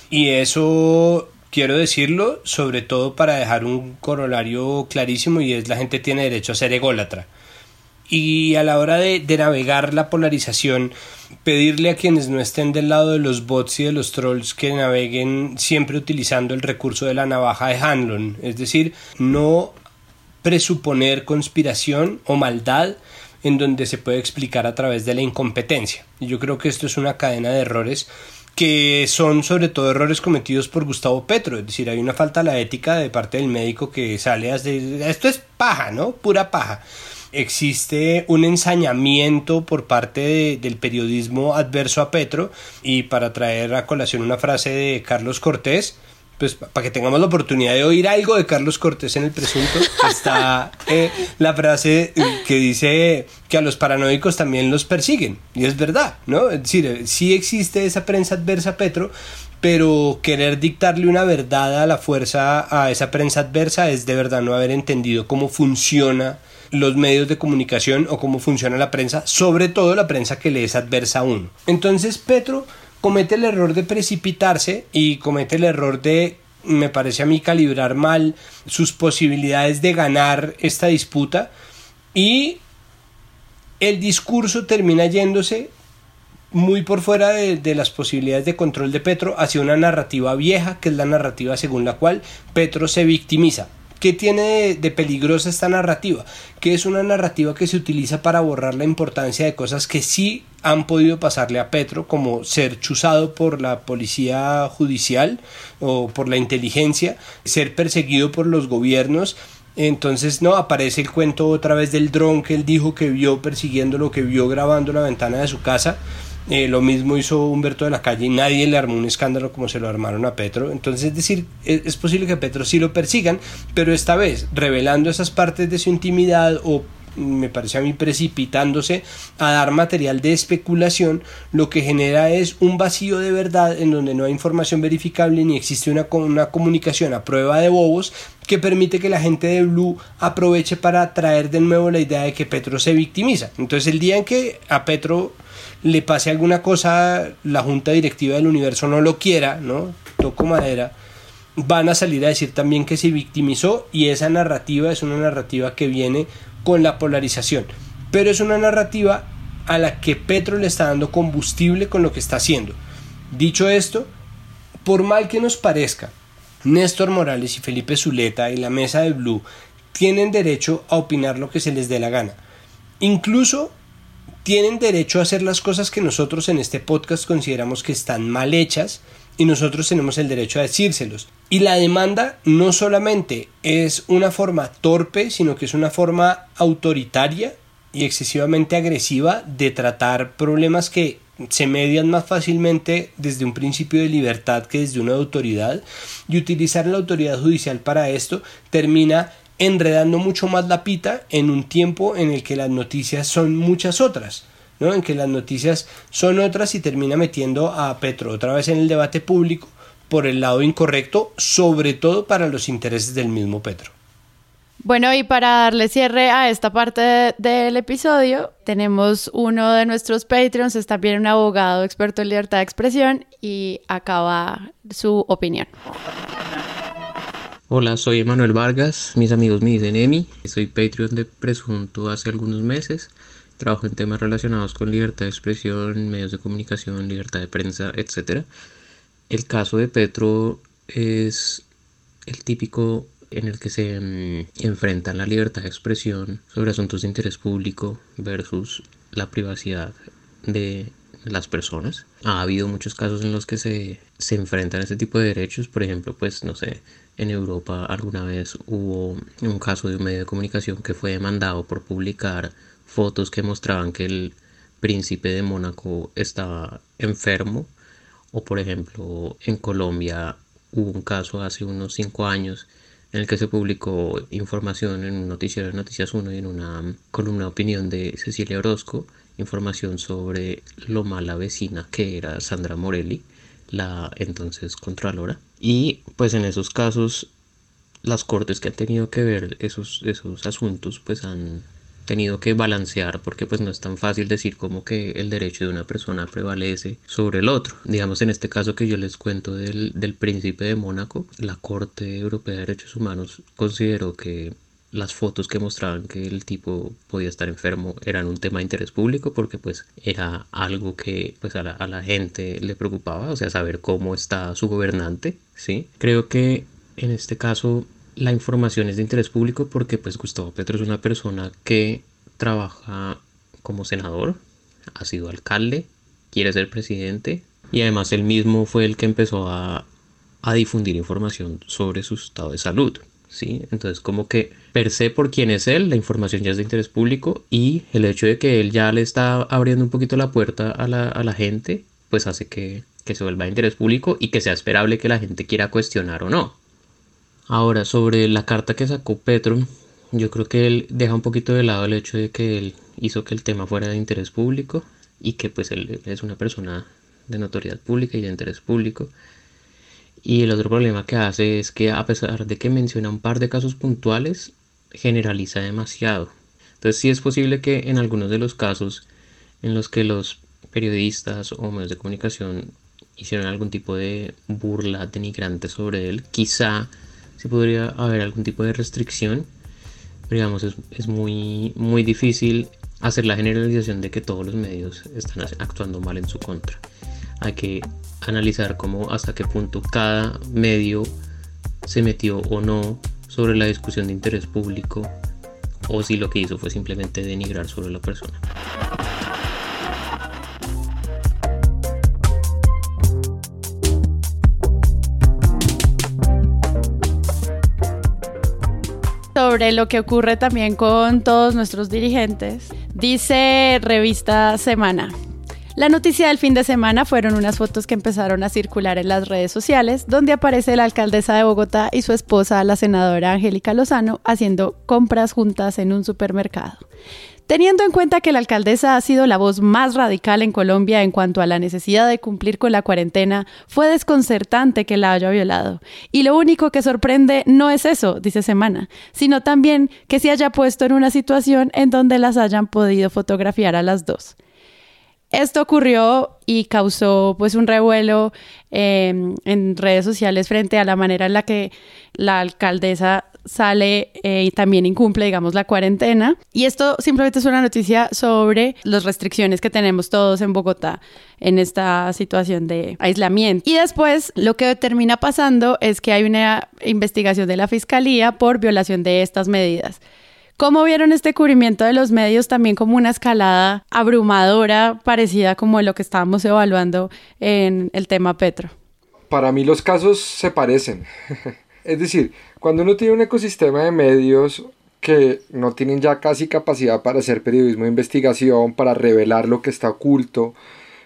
Y eso quiero decirlo, sobre todo para dejar un corolario clarísimo y es la gente tiene derecho a ser ególatra. Y a la hora de, de, navegar la polarización, pedirle a quienes no estén del lado de los bots y de los trolls que naveguen siempre utilizando el recurso de la navaja de Hanlon, es decir, no presuponer conspiración o maldad en donde se puede explicar a través de la incompetencia. Y yo creo que esto es una cadena de errores que son sobre todo errores cometidos por Gustavo Petro, es decir, hay una falta a la ética de parte del médico que sale a decir, esto es paja, ¿no? Pura paja. Existe un ensañamiento por parte de, del periodismo adverso a Petro y para traer a colación una frase de Carlos Cortés, pues para que tengamos la oportunidad de oír algo de Carlos Cortés en el presunto, está eh, la frase que dice que a los paranoicos también los persiguen. Y es verdad, ¿no? Es decir, sí existe esa prensa adversa a Petro, pero querer dictarle una verdad a la fuerza a esa prensa adversa es de verdad no haber entendido cómo funciona los medios de comunicación o cómo funciona la prensa, sobre todo la prensa que le es adversa a uno. Entonces Petro comete el error de precipitarse y comete el error de, me parece a mí, calibrar mal sus posibilidades de ganar esta disputa y el discurso termina yéndose muy por fuera de, las posibilidades de control de Petro hacia una narrativa vieja, que es la narrativa según la cual Petro se victimiza. ¿Qué tiene de, peligrosa esta narrativa? Que es una narrativa que se utiliza para borrar la importancia de cosas que sí han podido pasarle a Petro, como ser chuzado por la policía judicial o por la inteligencia, ser perseguido por los gobiernos. Entonces, no, aparece el cuento otra vez del dron que él dijo que vio persiguiendo lo que vio grabando la ventana de su casa. Eh, lo mismo hizo Humberto de la Calle nadie le armó un escándalo como se lo armaron a Petro. Entonces, es decir, es, es posible que Petro sí lo persigan, pero esta vez revelando esas partes de su intimidad o me parece a mí precipitándose a dar material de especulación, lo que genera es un vacío de verdad en donde no hay información verificable ni existe una, una comunicación a prueba de bobos que permite que la gente de Blue aproveche para traer de nuevo la idea de que Petro se victimiza. Entonces el día en que a Petro le pase alguna cosa, la junta directiva del universo no lo quiera, ¿no? Toco madera van a salir a decir también que se victimizó y esa narrativa es una narrativa que viene con la polarización. Pero es una narrativa a la que Petro le está dando combustible con lo que está haciendo. Dicho esto, por mal que nos parezca, Néstor Morales y Felipe Zuleta y la mesa de Blue tienen derecho a opinar lo que se les dé la gana. Incluso tienen derecho a hacer las cosas que nosotros en este podcast consideramos que están mal hechas y nosotros tenemos el derecho a decírselos. Y la demanda no solamente es una forma torpe, sino que es una forma autoritaria y excesivamente agresiva de tratar problemas que se median más fácilmente desde un principio de libertad que desde una autoridad y utilizar la autoridad judicial para esto termina enredando mucho más la pita en un tiempo en el que las noticias son muchas otras. ¿no? en que las noticias son otras y termina metiendo a Petro otra vez en el debate público por el lado incorrecto, sobre todo para los intereses del mismo Petro. Bueno, y para darle cierre a esta parte del episodio, tenemos uno de nuestros Patreons, es también un abogado experto en libertad de expresión y acaba su opinión. Hola, soy Emanuel Vargas, mis amigos me dicen Emi, soy Patreon de Presunto hace algunos meses, trabajo en temas relacionados con libertad de expresión, medios de comunicación, libertad de prensa, etc. El caso de Petro es el típico en el que se mm, enfrentan la libertad de expresión sobre asuntos de interés público versus la privacidad de las personas. Ha habido muchos casos en los que se, se enfrentan ese tipo de derechos. Por ejemplo, pues no sé, en Europa alguna vez hubo un caso de un medio de comunicación que fue demandado por publicar fotos que mostraban que el príncipe de Mónaco estaba enfermo. O por ejemplo, en Colombia hubo un caso hace unos cinco años en el que se publicó información en un noticiero de Noticias 1 y en una columna de opinión de Cecilia Orozco, información sobre lo mala vecina que era Sandra Morelli, la entonces Contralora. Y pues en esos casos las cortes que han tenido que ver esos, esos asuntos pues han tenido que balancear porque pues no es tan fácil decir como que el derecho de una persona prevalece sobre el otro. Digamos en este caso que yo les cuento del, del príncipe de Mónaco, la Corte Europea de Derechos Humanos consideró que las fotos que mostraban que el tipo podía estar enfermo eran un tema de interés público porque pues era algo que pues a la, gente le preocupaba, o sea, saber cómo está su gobernante, ¿sí? Creo que en este caso la información es de interés público porque pues Gustavo Petro es una persona que trabaja como senador, ha sido alcalde, quiere ser presidente y además él mismo fue el que empezó a, a difundir información sobre su estado de salud. ¿Sí? Entonces como que per se por quién es él, la información ya es de interés público y el hecho de que él ya le está abriendo un poquito la puerta a la, a la gente, pues hace que, que se vuelva de interés público y que sea esperable que la gente quiera cuestionar o no. Ahora, sobre la carta que sacó Petro, yo creo que él deja un poquito de lado el hecho de que él hizo que el tema fuera de interés público y que pues él es una persona de notoriedad pública y de interés público. Y el otro problema que hace es que a pesar de que menciona un par de casos puntuales, generaliza demasiado. Entonces sí es posible que en algunos de los casos en los que los periodistas o medios de comunicación hicieron algún tipo de burla denigrante sobre él, quizá si podría haber algún tipo de restricción. Pero digamos, es, muy, muy difícil hacer la generalización de que todos los medios están actuando mal en su contra. Hay que analizar cómo hasta qué punto cada medio se metió o no sobre la discusión de interés público o si lo que hizo fue simplemente denigrar sobre la persona. sobre lo que ocurre también con todos nuestros dirigentes, dice revista Semana. La noticia del fin de semana fueron unas fotos que empezaron a circular en las redes sociales, donde aparece la alcaldesa de Bogotá y su esposa, la senadora Angélica Lozano, haciendo compras juntas en un supermercado. Teniendo en cuenta que la alcaldesa ha sido la voz más radical en Colombia en cuanto a la necesidad de cumplir con la cuarentena, fue desconcertante que la haya violado. Y lo único que sorprende no es eso, dice Semana, sino también que se haya puesto en una situación en donde las hayan podido fotografiar a las dos. Esto ocurrió y causó pues un revuelo em, en redes sociales frente a la manera en la que la alcaldesa sale eh, y también incumple, digamos, la cuarentena. Y esto simplemente es una noticia sobre las restricciones que tenemos todos en Bogotá en esta situación de aislamiento. Y después lo que termina pasando es que hay una investigación de la Fiscalía por violación de estas medidas. ¿Cómo vieron este cubrimiento de los medios también como una escalada abrumadora, parecida como lo que estábamos evaluando en el tema Petro? para mí los casos se parecen. es decir, cuando uno tiene un ecosistema de medios que no tienen ya casi capacidad para hacer periodismo de investigación, para revelar lo que está oculto,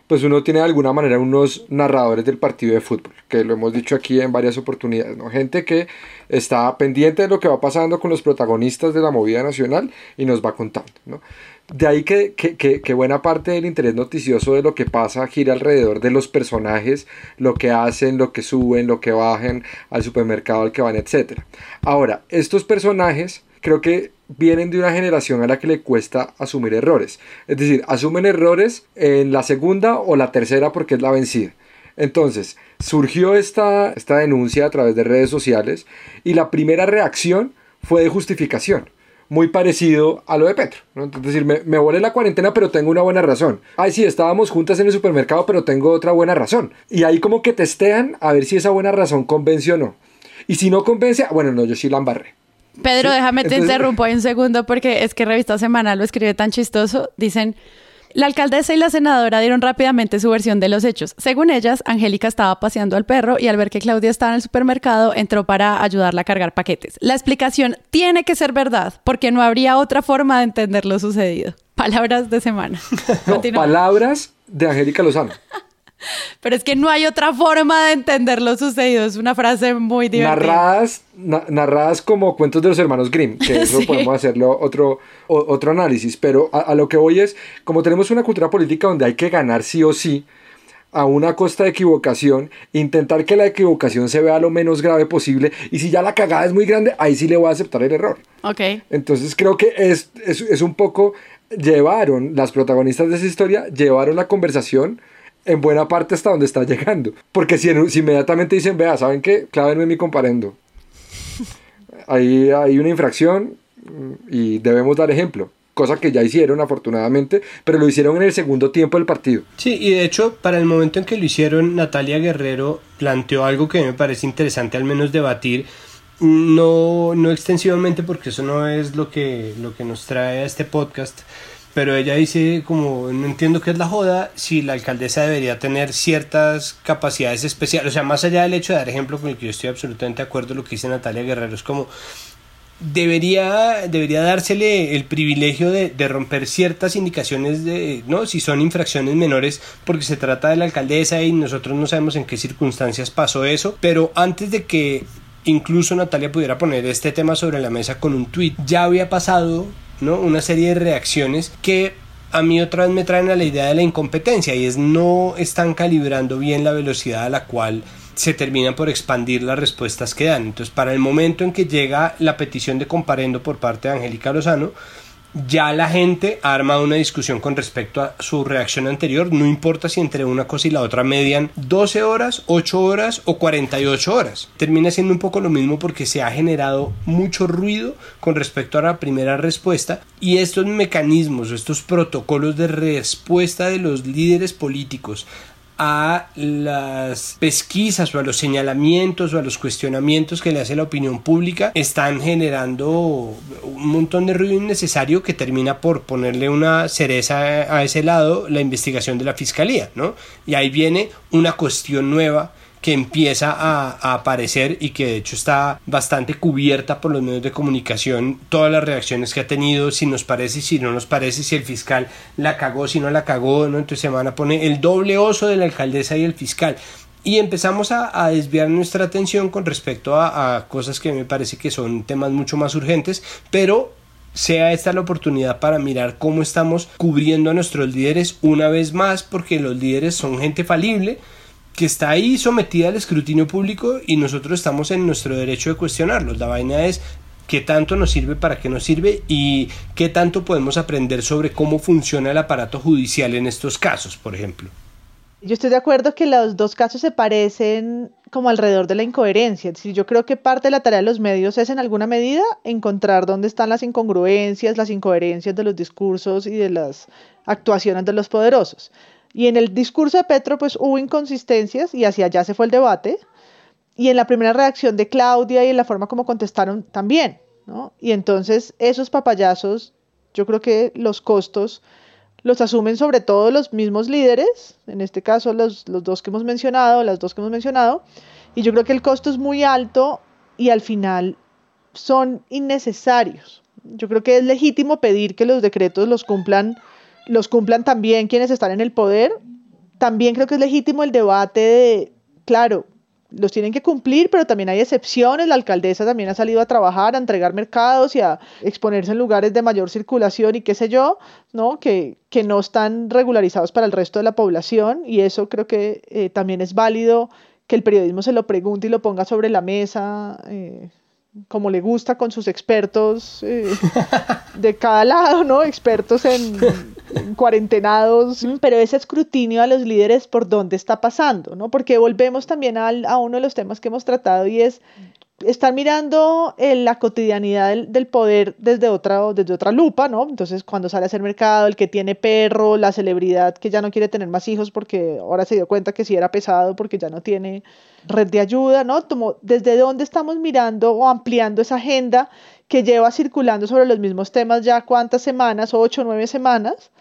pues uno tiene de alguna manera unos narradores del partido de fútbol, que lo hemos dicho aquí en varias oportunidades, ¿no? Gente que está pendiente de lo que va pasando con los protagonistas de la movida nacional y nos va contando, ¿no? De ahí que, que, que, buena parte del interés noticioso de lo que pasa gira alrededor de los personajes, lo que hacen, lo que suben, lo que bajan al supermercado al que van, etc. Ahora, estos personajes creo que vienen de una generación a la que le cuesta asumir errores. Es decir, asumen errores en la segunda o la tercera porque es la vencida. Entonces, surgió esta, esta denuncia a través de redes sociales y la primera reacción fue de justificación muy parecido a lo de Petro. ¿no? Es decir, me, me volé la cuarentena, pero tengo una buena razón. Ay, sí, estábamos juntas en el supermercado, pero tengo otra buena razón. Y ahí como que testean a ver si esa buena razón convence o no. Y si no convence, ah, bueno, no, yo sí la embarré. Pedro, déjame te interrumpo ahí un segundo porque es que Revista Semana lo escribe tan chistoso. Dicen, la alcaldesa y la senadora dieron rápidamente su versión de los hechos. Según ellas, Angélica estaba paseando al perro y al ver que Claudia estaba en el supermercado, entró para ayudarla a cargar paquetes. La explicación tiene que ser verdad, porque no habría otra forma de entender lo sucedido. Palabras de semana. palabras de Angélica Lozano. Pero es que no hay otra forma de entender lo sucedido. Es una frase muy divertida. Narradas, narradas como cuentos de los hermanos Grimm, que eso podemos hacerlo otro, otro análisis. Pero a, lo que voy es, como tenemos una cultura política donde hay que ganar sí o sí, a una costa de equivocación, intentar que la equivocación se vea lo menos grave posible. Y si ya la cagada es muy grande, ahí sí le voy a aceptar el error. Ok. Entonces creo que es, es, es un poco. Llevaron, las protagonistas de esa historia, llevaron la conversación en buena parte hasta donde está llegando. Porque si, inmediatamente dicen, vea, ¿saben qué? Clávenme mi comparendo. Ahí hay una infracción y debemos dar ejemplo. Cosa que ya hicieron afortunadamente, pero lo hicieron en el segundo tiempo del partido. Sí, y de hecho, para el momento en que lo hicieron, Natalia Guerrero planteó algo que me parece interesante al menos debatir, no, no extensivamente porque eso no es lo que, lo que nos trae a este podcast, pero ella dice como no entiendo qué es la joda si la alcaldesa debería tener ciertas capacidades especiales, o sea, más allá del hecho de dar ejemplo con el que yo estoy absolutamente de acuerdo lo que dice Natalia Guerrero, es como debería, debería dársele el privilegio de, de, romper ciertas indicaciones de, ¿no? Si son infracciones menores, porque se trata de la alcaldesa y nosotros no sabemos en qué circunstancias pasó eso, pero antes de que incluso Natalia pudiera poner este tema sobre la mesa con un tweet, ya había pasado ¿no? Una serie de reacciones que a mí otra vez me traen a la idea de la incompetencia y es no están calibrando bien la velocidad a la cual se terminan por expandir las respuestas que dan. Entonces, para el momento en que llega la petición de comparendo por parte de Angélica Lozano, ya la gente arma una discusión con respecto a su reacción anterior, no importa si entre una cosa y la otra median 12 horas, 8 horas o 48 horas. Termina siendo un poco lo mismo porque se ha generado mucho ruido con respecto a la primera respuesta y estos mecanismos, estos protocolos de respuesta de los líderes políticos a las pesquisas o a los señalamientos o a los cuestionamientos que le hace la opinión pública están generando un montón de ruido innecesario que termina por ponerle una cereza a ese lado la investigación de la fiscalía, ¿no? Y ahí viene una cuestión nueva que empieza a, aparecer y que de hecho está bastante cubierta por los medios de comunicación, todas las reacciones que ha tenido, si nos parece, si no nos parece, si el fiscal la cagó, si no la cagó, ¿no? entonces se van a poner el doble oso de la alcaldesa y el fiscal y empezamos a, desviar nuestra atención con respecto a, a, cosas que me parece que son temas mucho más urgentes, pero sea esta la oportunidad para mirar cómo estamos cubriendo a nuestros líderes una vez más, porque los líderes son gente falible, que está ahí sometida al escrutinio público y nosotros estamos en nuestro derecho de cuestionarlos. La vaina es qué tanto nos sirve, para qué nos sirve y qué tanto podemos aprender sobre cómo funciona el aparato judicial en estos casos, por ejemplo. Yo estoy de acuerdo que los dos casos se parecen como alrededor de la incoherencia. Es yo creo que parte de la tarea de los medios es en alguna medida encontrar dónde están las incongruencias, las incoherencias de los discursos y de las actuaciones de los poderosos. Y en el discurso de Petro, pues hubo inconsistencias y hacia allá se fue el debate. Y en la primera reacción de Claudia y en la forma como contestaron también, ¿no? Y entonces esos papayazos, yo creo que los costos los asumen sobre todo los mismos líderes, en este caso los, los dos que hemos mencionado, las dos que hemos mencionado, y yo creo que el costo es muy alto y al final son innecesarios. Yo creo que es legítimo pedir que los decretos los cumplan, los cumplan también quienes están en el poder. También creo que es legítimo el debate de, claro, los tienen que cumplir, pero también hay excepciones. La alcaldesa también ha salido a trabajar, a entregar mercados y a exponerse en lugares de mayor circulación y qué sé yo, ¿no? Que, que no están regularizados para el resto de la población y eso creo que eh, también es válido que el periodismo se lo pregunte y lo ponga sobre la mesa. Eh, como le gusta con sus expertos eh, de cada lado, ¿no? Expertos en, cuarentenados, pero ese escrutinio a los líderes por dónde está pasando, ¿no? Porque volvemos también a uno de los temas que hemos tratado y es estar mirando eh, la cotidianidad del, poder desde otra, desde otra lupa, ¿no? Entonces, cuando sale a hacer mercado, el que tiene perro, la celebridad que ya no quiere tener más hijos porque ahora se dio cuenta que sí era pesado porque ya no tiene red de ayuda, ¿no? Desde dónde estamos mirando o ampliando esa agenda que lleva circulando sobre los mismos temas ya cuántas semanas, ocho, nueve semanas,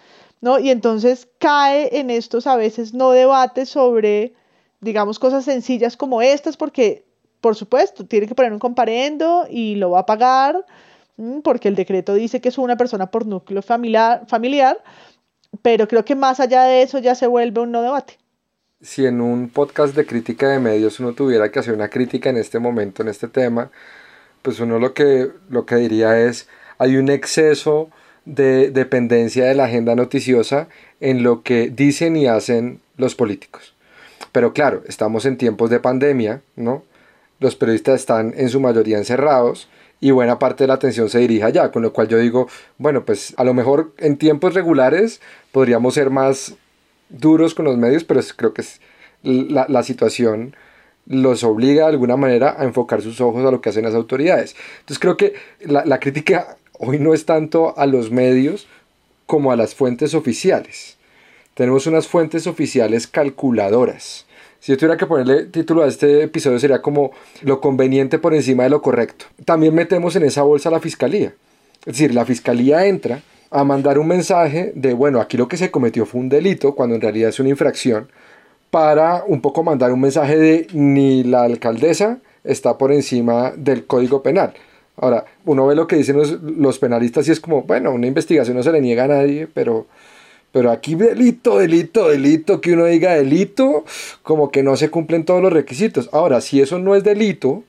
¿no? Y entonces cae en estos a veces no debates sobre, digamos, cosas sencillas como estas, porque por supuesto, tiene que poner un comparendo y lo va a pagar porque el decreto dice que es una persona por núcleo familiar, familiar, pero creo que más allá de eso ya se vuelve un no debate. Si en un podcast de crítica de medios uno tuviera que hacer una crítica en este momento, en este tema, pues uno lo que, lo que diría es, hay un exceso de dependencia de la agenda noticiosa en lo que dicen y hacen los políticos. Pero claro, estamos en tiempos de pandemia, ¿no? los periodistas están en su mayoría encerrados y buena parte de la atención se dirige allá, con lo cual yo digo, bueno, pues a lo mejor en tiempos regulares podríamos ser más duros con los medios, pero creo que es la, la, situación los obliga de alguna manera a enfocar sus ojos a lo que hacen las autoridades. Entonces creo que la, la crítica hoy no es tanto a los medios como a las fuentes oficiales. Tenemos unas fuentes oficiales calculadoras si yo tuviera que ponerle título a este episodio sería como lo conveniente por encima de lo correcto. También metemos en esa bolsa la fiscalía. Es decir, la fiscalía entra a mandar un mensaje de, bueno, aquí lo que se cometió fue un delito, cuando en realidad es una infracción, para un poco mandar un mensaje de ni la alcaldesa está por encima del código penal. Ahora, uno ve lo que dicen los, penalistas y es como, bueno, una investigación no se le niega a nadie, pero pero aquí delito, delito, delito, que uno diga delito, como que no se cumplen todos los requisitos. Ahora, si eso no es delito,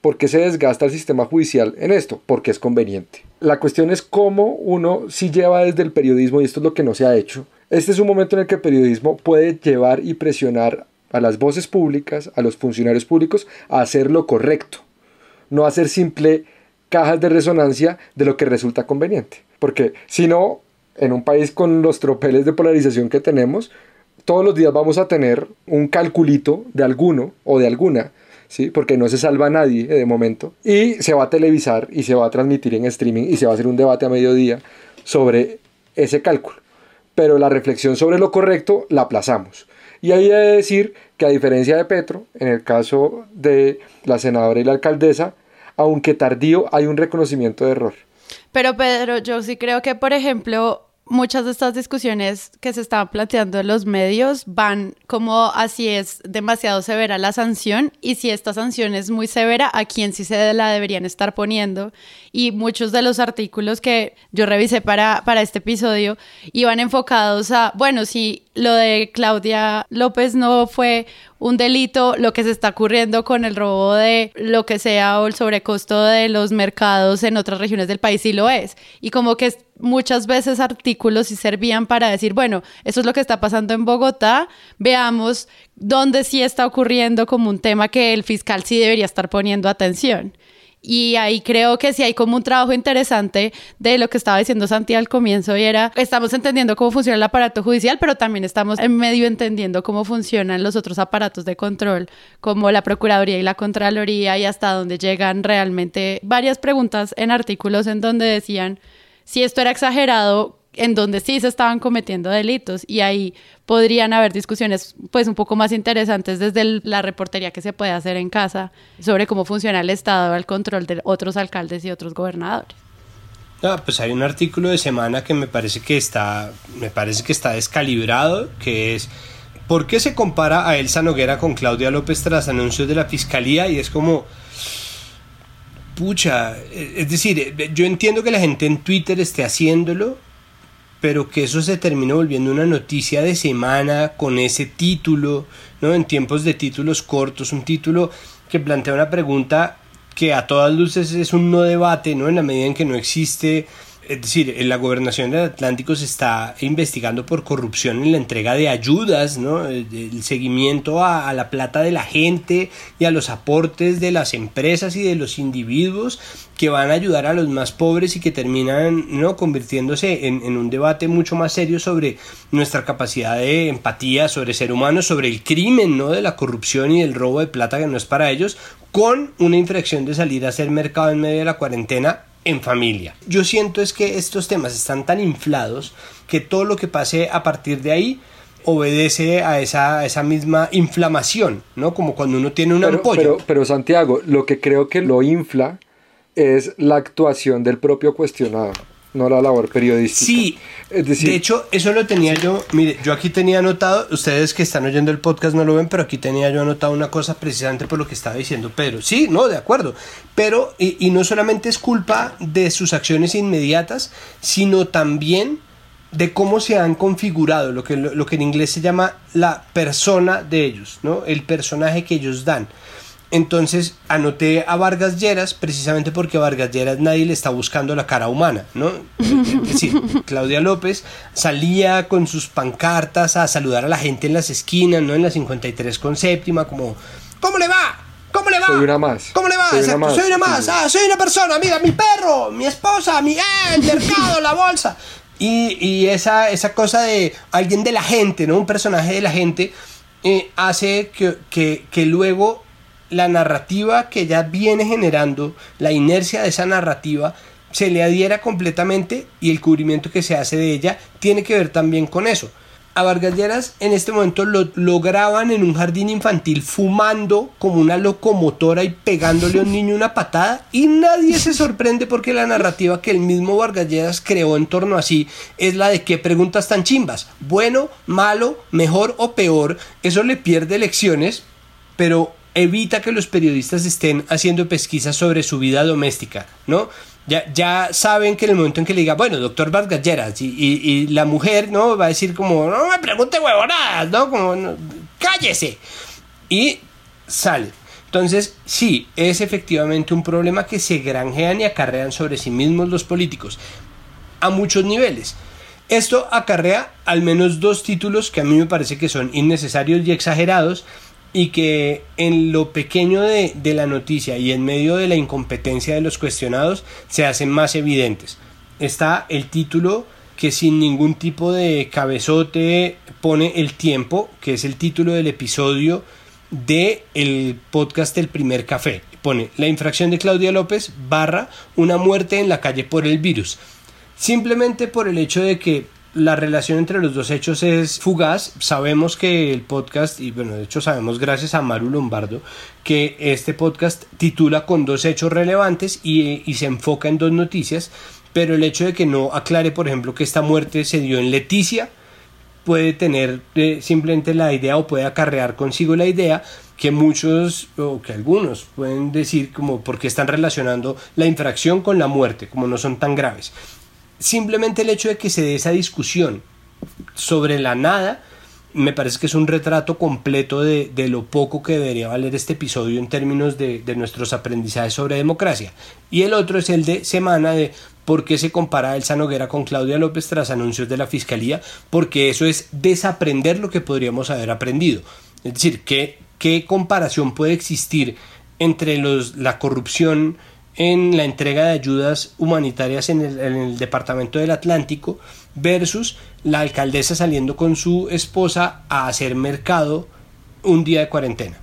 ¿por qué se desgasta el sistema judicial en esto? Porque es conveniente. La cuestión es cómo uno si lleva desde el periodismo, y esto es lo que no se ha hecho. Este es un momento en el que el periodismo puede llevar y presionar a las voces públicas, a los funcionarios públicos, a hacer lo correcto. No hacer simple cajas de resonancia de lo que resulta conveniente. Porque si no, en un país con los tropeles de polarización que tenemos, todos los días vamos a tener un calculito de alguno o de alguna, ¿sí? porque no se salva a nadie de momento, y se va a televisar y se va a transmitir en streaming y se va a hacer un debate a mediodía sobre ese cálculo. Pero la reflexión sobre lo correcto la aplazamos. Y ahí he de decir que a diferencia de Petro, en el caso de la senadora y la alcaldesa, aunque tardío, hay un reconocimiento de error. Pero Pedro, yo sí creo que, por ejemplo, muchas de estas discusiones que se estaban planteando en los medios van como así es demasiado severa la sanción y si esta sanción es muy severa, a quién sí se la deberían estar poniendo. Y muchos de los artículos que yo revisé para, para este episodio iban enfocados a, bueno, si lo de Claudia López no fue un delito, lo que se está ocurriendo con el robo de lo que sea o el sobrecosto de los mercados en otras regiones del país sí lo es. Y como que muchas veces artículos sí servían para decir, bueno, eso es lo que está pasando en Bogotá, veamos dónde sí está ocurriendo como un tema que el fiscal sí debería estar poniendo atención. Y ahí creo que sí hay como un trabajo interesante de lo que estaba diciendo Santi al comienzo y era, estamos entendiendo cómo funciona el aparato judicial, pero también estamos en medio entendiendo cómo funcionan los otros aparatos de control, como la Procuraduría y la Contraloría y hasta dónde llegan realmente varias preguntas en artículos en donde decían, si esto era exagerado, en donde sí se estaban cometiendo delitos y ahí podrían haber discusiones pues un poco más interesantes desde la reportería que se puede hacer en casa sobre cómo funciona el Estado al control de otros alcaldes y otros gobernadores. No, pues hay un artículo de semana que me parece que está, me parece que está descalibrado, que es ¿por qué se compara a Elsa Noguera con Claudia López tras anuncios de la fiscalía? Y es como, pucha, es decir, yo entiendo que la gente en Twitter esté haciéndolo, pero que eso se termine volviendo una noticia de semana con ese título, ¿no? En tiempos de títulos cortos, un título que plantea una pregunta que a todas luces es un no debate, ¿no? En la medida en que no existe es decir, en la gobernación del Atlántico se está investigando por corrupción en la entrega de ayudas, ¿no? el seguimiento a, la plata de la gente y a los aportes de las empresas y de los individuos que van a ayudar a los más pobres y que terminan ¿no? convirtiéndose en, en un debate mucho más serio sobre nuestra capacidad de empatía, sobre ser humanos, sobre el crimen ¿no? de la corrupción y el robo de plata que no es para ellos, con una infracción de salir a hacer mercado en medio de la cuarentena en familia. Yo siento es que estos temas están tan inflados que todo lo que pase a partir de ahí obedece a esa, esa misma inflamación, ¿no? Como cuando uno tiene un pero. Pero, pero Santiago, lo que creo que lo infla es la actuación del propio cuestionado no la labor periodística. Sí, es decir, de hecho, eso lo tenía yo, mire, yo aquí tenía anotado, ustedes que están oyendo el podcast no lo ven, pero aquí tenía yo anotado una cosa precisamente por lo que estaba diciendo Pedro. Sí, no, de acuerdo, pero, y, y no solamente es culpa de sus acciones inmediatas, sino también de cómo se han configurado, lo que, lo que en inglés se llama la persona de ellos, ¿no? el personaje que ellos dan. Entonces anoté a Vargas Lleras precisamente porque a Vargas Lleras nadie le está buscando la cara humana, ¿no? Es decir, Claudia López salía con sus pancartas a saludar a la gente en las esquinas, ¿no? En la 53 con séptima, como, ¿cómo le va? ¿Cómo le va? Soy una más. ¿Cómo le va? Soy una más. Soy una, más. Ah, soy una persona, mira, mi perro, mi esposa, mi, ah, el mercado, la bolsa. Y, y, esa, esa cosa de alguien de la gente, ¿no? Un personaje de la gente eh, hace que, que, que luego la narrativa que ya viene generando, la inercia de esa narrativa, se le adhiera completamente y el cubrimiento que se hace de ella tiene que ver también con eso. A Vargas Lleras en este momento lo, graban en un jardín infantil fumando como una locomotora y pegándole a un niño una patada y nadie se sorprende porque la narrativa que el mismo Vargas Lleras creó en torno a sí es la de qué preguntas tan chimbas, bueno, malo, mejor o peor, eso le pierde lecciones, pero evita que los periodistas estén haciendo pesquisas sobre su vida doméstica, ¿no? Ya, saben que en el momento en que le diga, bueno, doctor Vargas Lleras, y, la mujer, ¿no? Va a decir como, no me pregunte huevonadas, ¿no? Como, cállese. Y sale. Entonces, sí, es efectivamente un problema que se granjean y acarrean sobre sí mismos los políticos, a muchos niveles. Esto acarrea al menos dos títulos que a mí me parece que son innecesarios y exagerados, y que en lo pequeño de, la noticia y en medio de la incompetencia de los cuestionados se hacen más evidentes. Está el título que sin ningún tipo de cabezote pone el tiempo, que es el título del episodio de el podcast El primer café. Pone la infracción de Claudia López barra una muerte en la calle por el virus. Simplemente por el hecho de que la relación entre los dos hechos es fugaz. Sabemos que el podcast, y bueno, de hecho sabemos gracias a Maru Lombardo, que este podcast titula con dos hechos relevantes y, se enfoca en dos noticias, pero el hecho de que no aclare, por ejemplo, que esta muerte se dio en Leticia, puede tener eh, simplemente la idea o puede acarrear consigo la idea que muchos o que algunos pueden decir como porque están relacionando la infracción con la muerte, como no son tan graves simplemente el hecho de que se dé esa discusión sobre la nada, me parece que es un retrato completo de, lo poco que debería valer este episodio en términos de, nuestros aprendizajes sobre democracia. Y el otro es el de semana de por qué se compara Elsa Noguera con Claudia López tras anuncios de la Fiscalía, porque eso es desaprender lo que podríamos haber aprendido. Es decir, ¿qué, qué comparación puede existir entre los, la corrupción en la entrega de ayudas humanitarias en el, departamento del Atlántico versus la alcaldesa saliendo con su esposa a hacer mercado un día de cuarentena.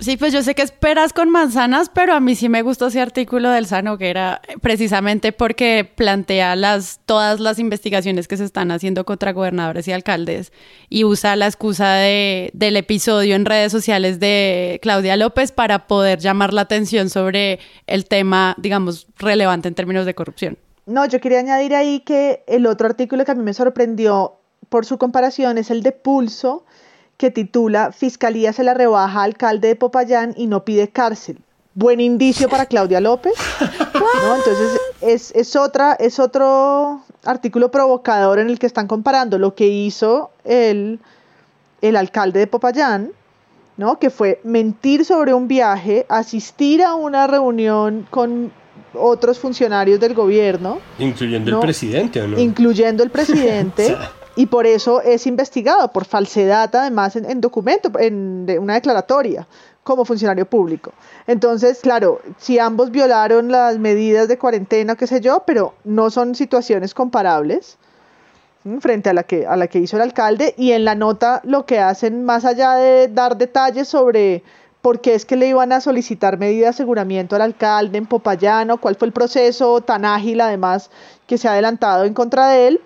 Sí, pues yo sé que esperas con manzanas, pero a mí sí me gustó ese artículo del Sanoguera, precisamente porque plantea las, todas las investigaciones que se están haciendo contra gobernadores y alcaldes y usa la excusa de, del episodio en redes sociales de Claudia López para poder llamar la atención sobre el tema, digamos, relevante en términos de corrupción. No, yo quería añadir ahí que el otro artículo que a mí me sorprendió por su comparación es el de Pulso, que titula Fiscalía se la rebaja alcalde de Popayán y no pide cárcel. Buen indicio para Claudia López. Entonces es, es, otra, es otro artículo provocador en el que están comparando lo que hizo el, el alcalde de Popayán, ¿no? que fue mentir sobre un viaje, asistir a una reunión con otros funcionarios del gobierno. Incluyendo el presidente, ¿o no? Incluyendo el presidente. y por eso es investigado por falsedad, además, en, documento, en una declaratoria como funcionario público. Entonces, claro, si ambos violaron las medidas de cuarentena, qué sé yo, pero no son situaciones comparables frente a la que a la que hizo el alcalde y en la nota lo que hacen más allá de dar detalles sobre por qué es que le iban a solicitar medidas de aseguramiento al alcalde en Popayano, cuál fue el proceso tan ágil además que se ha adelantado en contra de él,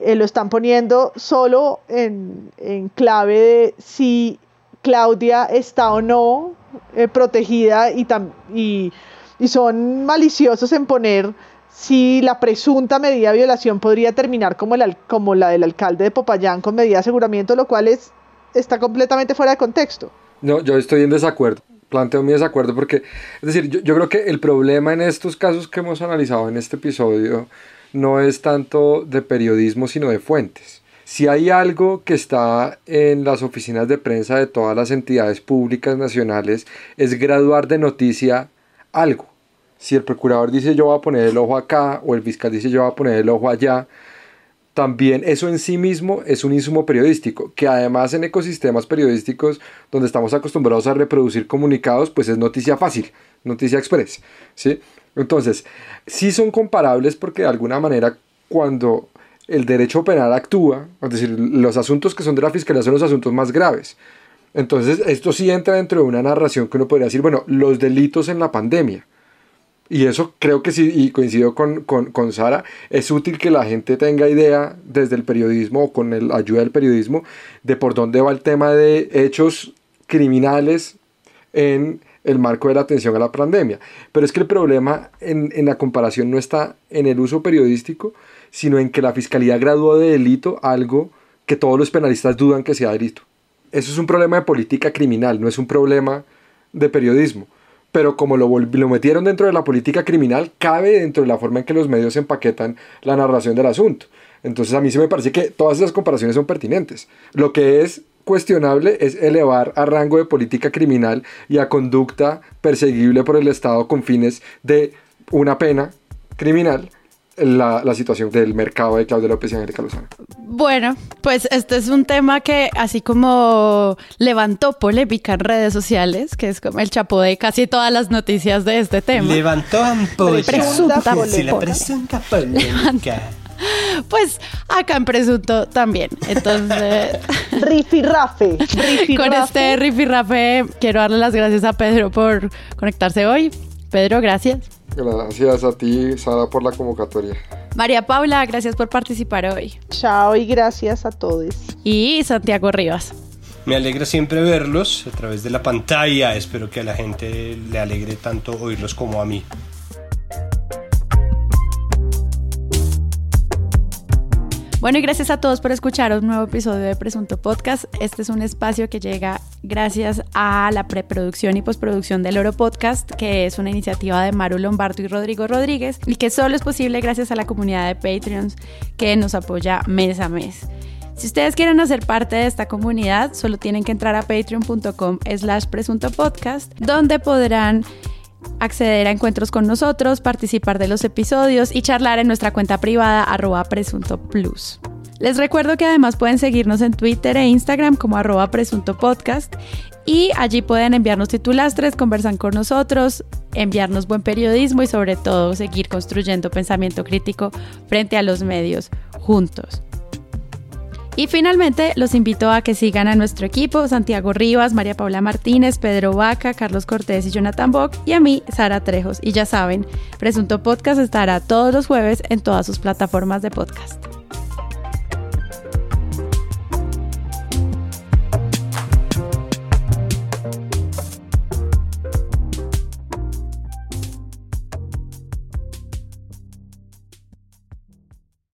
eh, lo están poniendo solo en, clave de si Claudia está o no eh, protegida y, y, y son maliciosos en poner si la presunta medida de violación podría terminar como, el, como la del alcalde de Popayán con medida de aseguramiento, lo cual es, está completamente fuera de contexto. No, yo estoy en desacuerdo. Planteo mi desacuerdo porque, es decir, yo, yo creo que el problema en estos casos que hemos analizado en este episodio no es tanto de periodismo, sino de fuentes. Si hay algo que está en las oficinas de prensa de todas las entidades públicas nacionales, es graduar de noticia algo. Si el procurador dice yo voy a poner el ojo acá o el fiscal dice yo voy a poner el ojo allá, también eso en sí mismo es un insumo periodístico, que además en ecosistemas periodísticos donde estamos acostumbrados a reproducir comunicados, pues es noticia fácil, noticia express, ¿sí? Entonces, sí son comparables porque de alguna manera cuando el derecho penal actúa, es decir, los asuntos que son de la fiscalía son los asuntos más graves. Entonces, esto sí entra dentro de una narración que uno podría decir, bueno, los delitos en la pandemia. Y eso creo que sí, y coincido con, con, con, Sara, es útil que la gente tenga idea desde el periodismo o con la ayuda del periodismo de por dónde va el tema de hechos criminales en el marco de la atención a la pandemia. Pero es que el problema en, en la comparación no está en el uso periodístico, sino en que la fiscalía graduó de delito algo que todos los penalistas dudan que sea delito. Eso es un problema de política criminal, no es un problema de periodismo pero como lo, lo metieron dentro de la política criminal, cabe dentro de la forma en que los medios empaquetan la narración del asunto. Entonces a mí se me parece que todas esas comparaciones son pertinentes. Lo que es cuestionable es elevar a rango de política criminal y a conducta perseguible por el Estado con fines de una pena criminal la, la, situación del mercado de Claudia López y Angélica Lozano. Bueno, pues este es un tema que así como levantó polémica en redes sociales, que es como el chapo de casi todas las noticias de este tema. Levantó. Presunta Sí, la presunta polémica. Pues acá en Presunto también. Entonces. rifirrafe. Con este rifirrafe quiero darle las gracias a Pedro por conectarse hoy. Pedro, gracias. Gracias a ti, Sara, por la convocatoria. María Paula, gracias por participar hoy. Chao y gracias a todos. Y Santiago Rivas. Me alegra siempre verlos a través de la pantalla. Espero que a la gente le alegre tanto oírlos como a mí. Bueno, y gracias a todos por escuchar un nuevo episodio de Presunto Podcast. Este es un espacio que llega gracias a la preproducción y postproducción del Oro Podcast, que es una iniciativa de Maru Lombardo y Rodrigo Rodríguez, y que solo es posible gracias a la comunidad de Patreons que nos apoya mes a mes. Si ustedes quieren hacer parte de esta comunidad, solo tienen que entrar a patreon.com slash presunto podcast, donde podrán acceder a encuentros con nosotros, participar de los episodios y charlar en nuestra cuenta privada arroba presunto plus. Les recuerdo que además pueden seguirnos en Twitter e Instagram como arroba presunto podcast y allí pueden enviarnos titulastres, conversar con nosotros, enviarnos buen periodismo y sobre todo seguir construyendo pensamiento crítico frente a los medios juntos. Y finalmente los invito a que sigan a nuestro equipo, Santiago Rivas, María Paula Martínez, Pedro Vaca, Carlos Cortés y Jonathan Bock, y a mí, Sara Trejos. Y ya saben, Presunto Podcast estará todos los jueves en todas sus plataformas de podcast.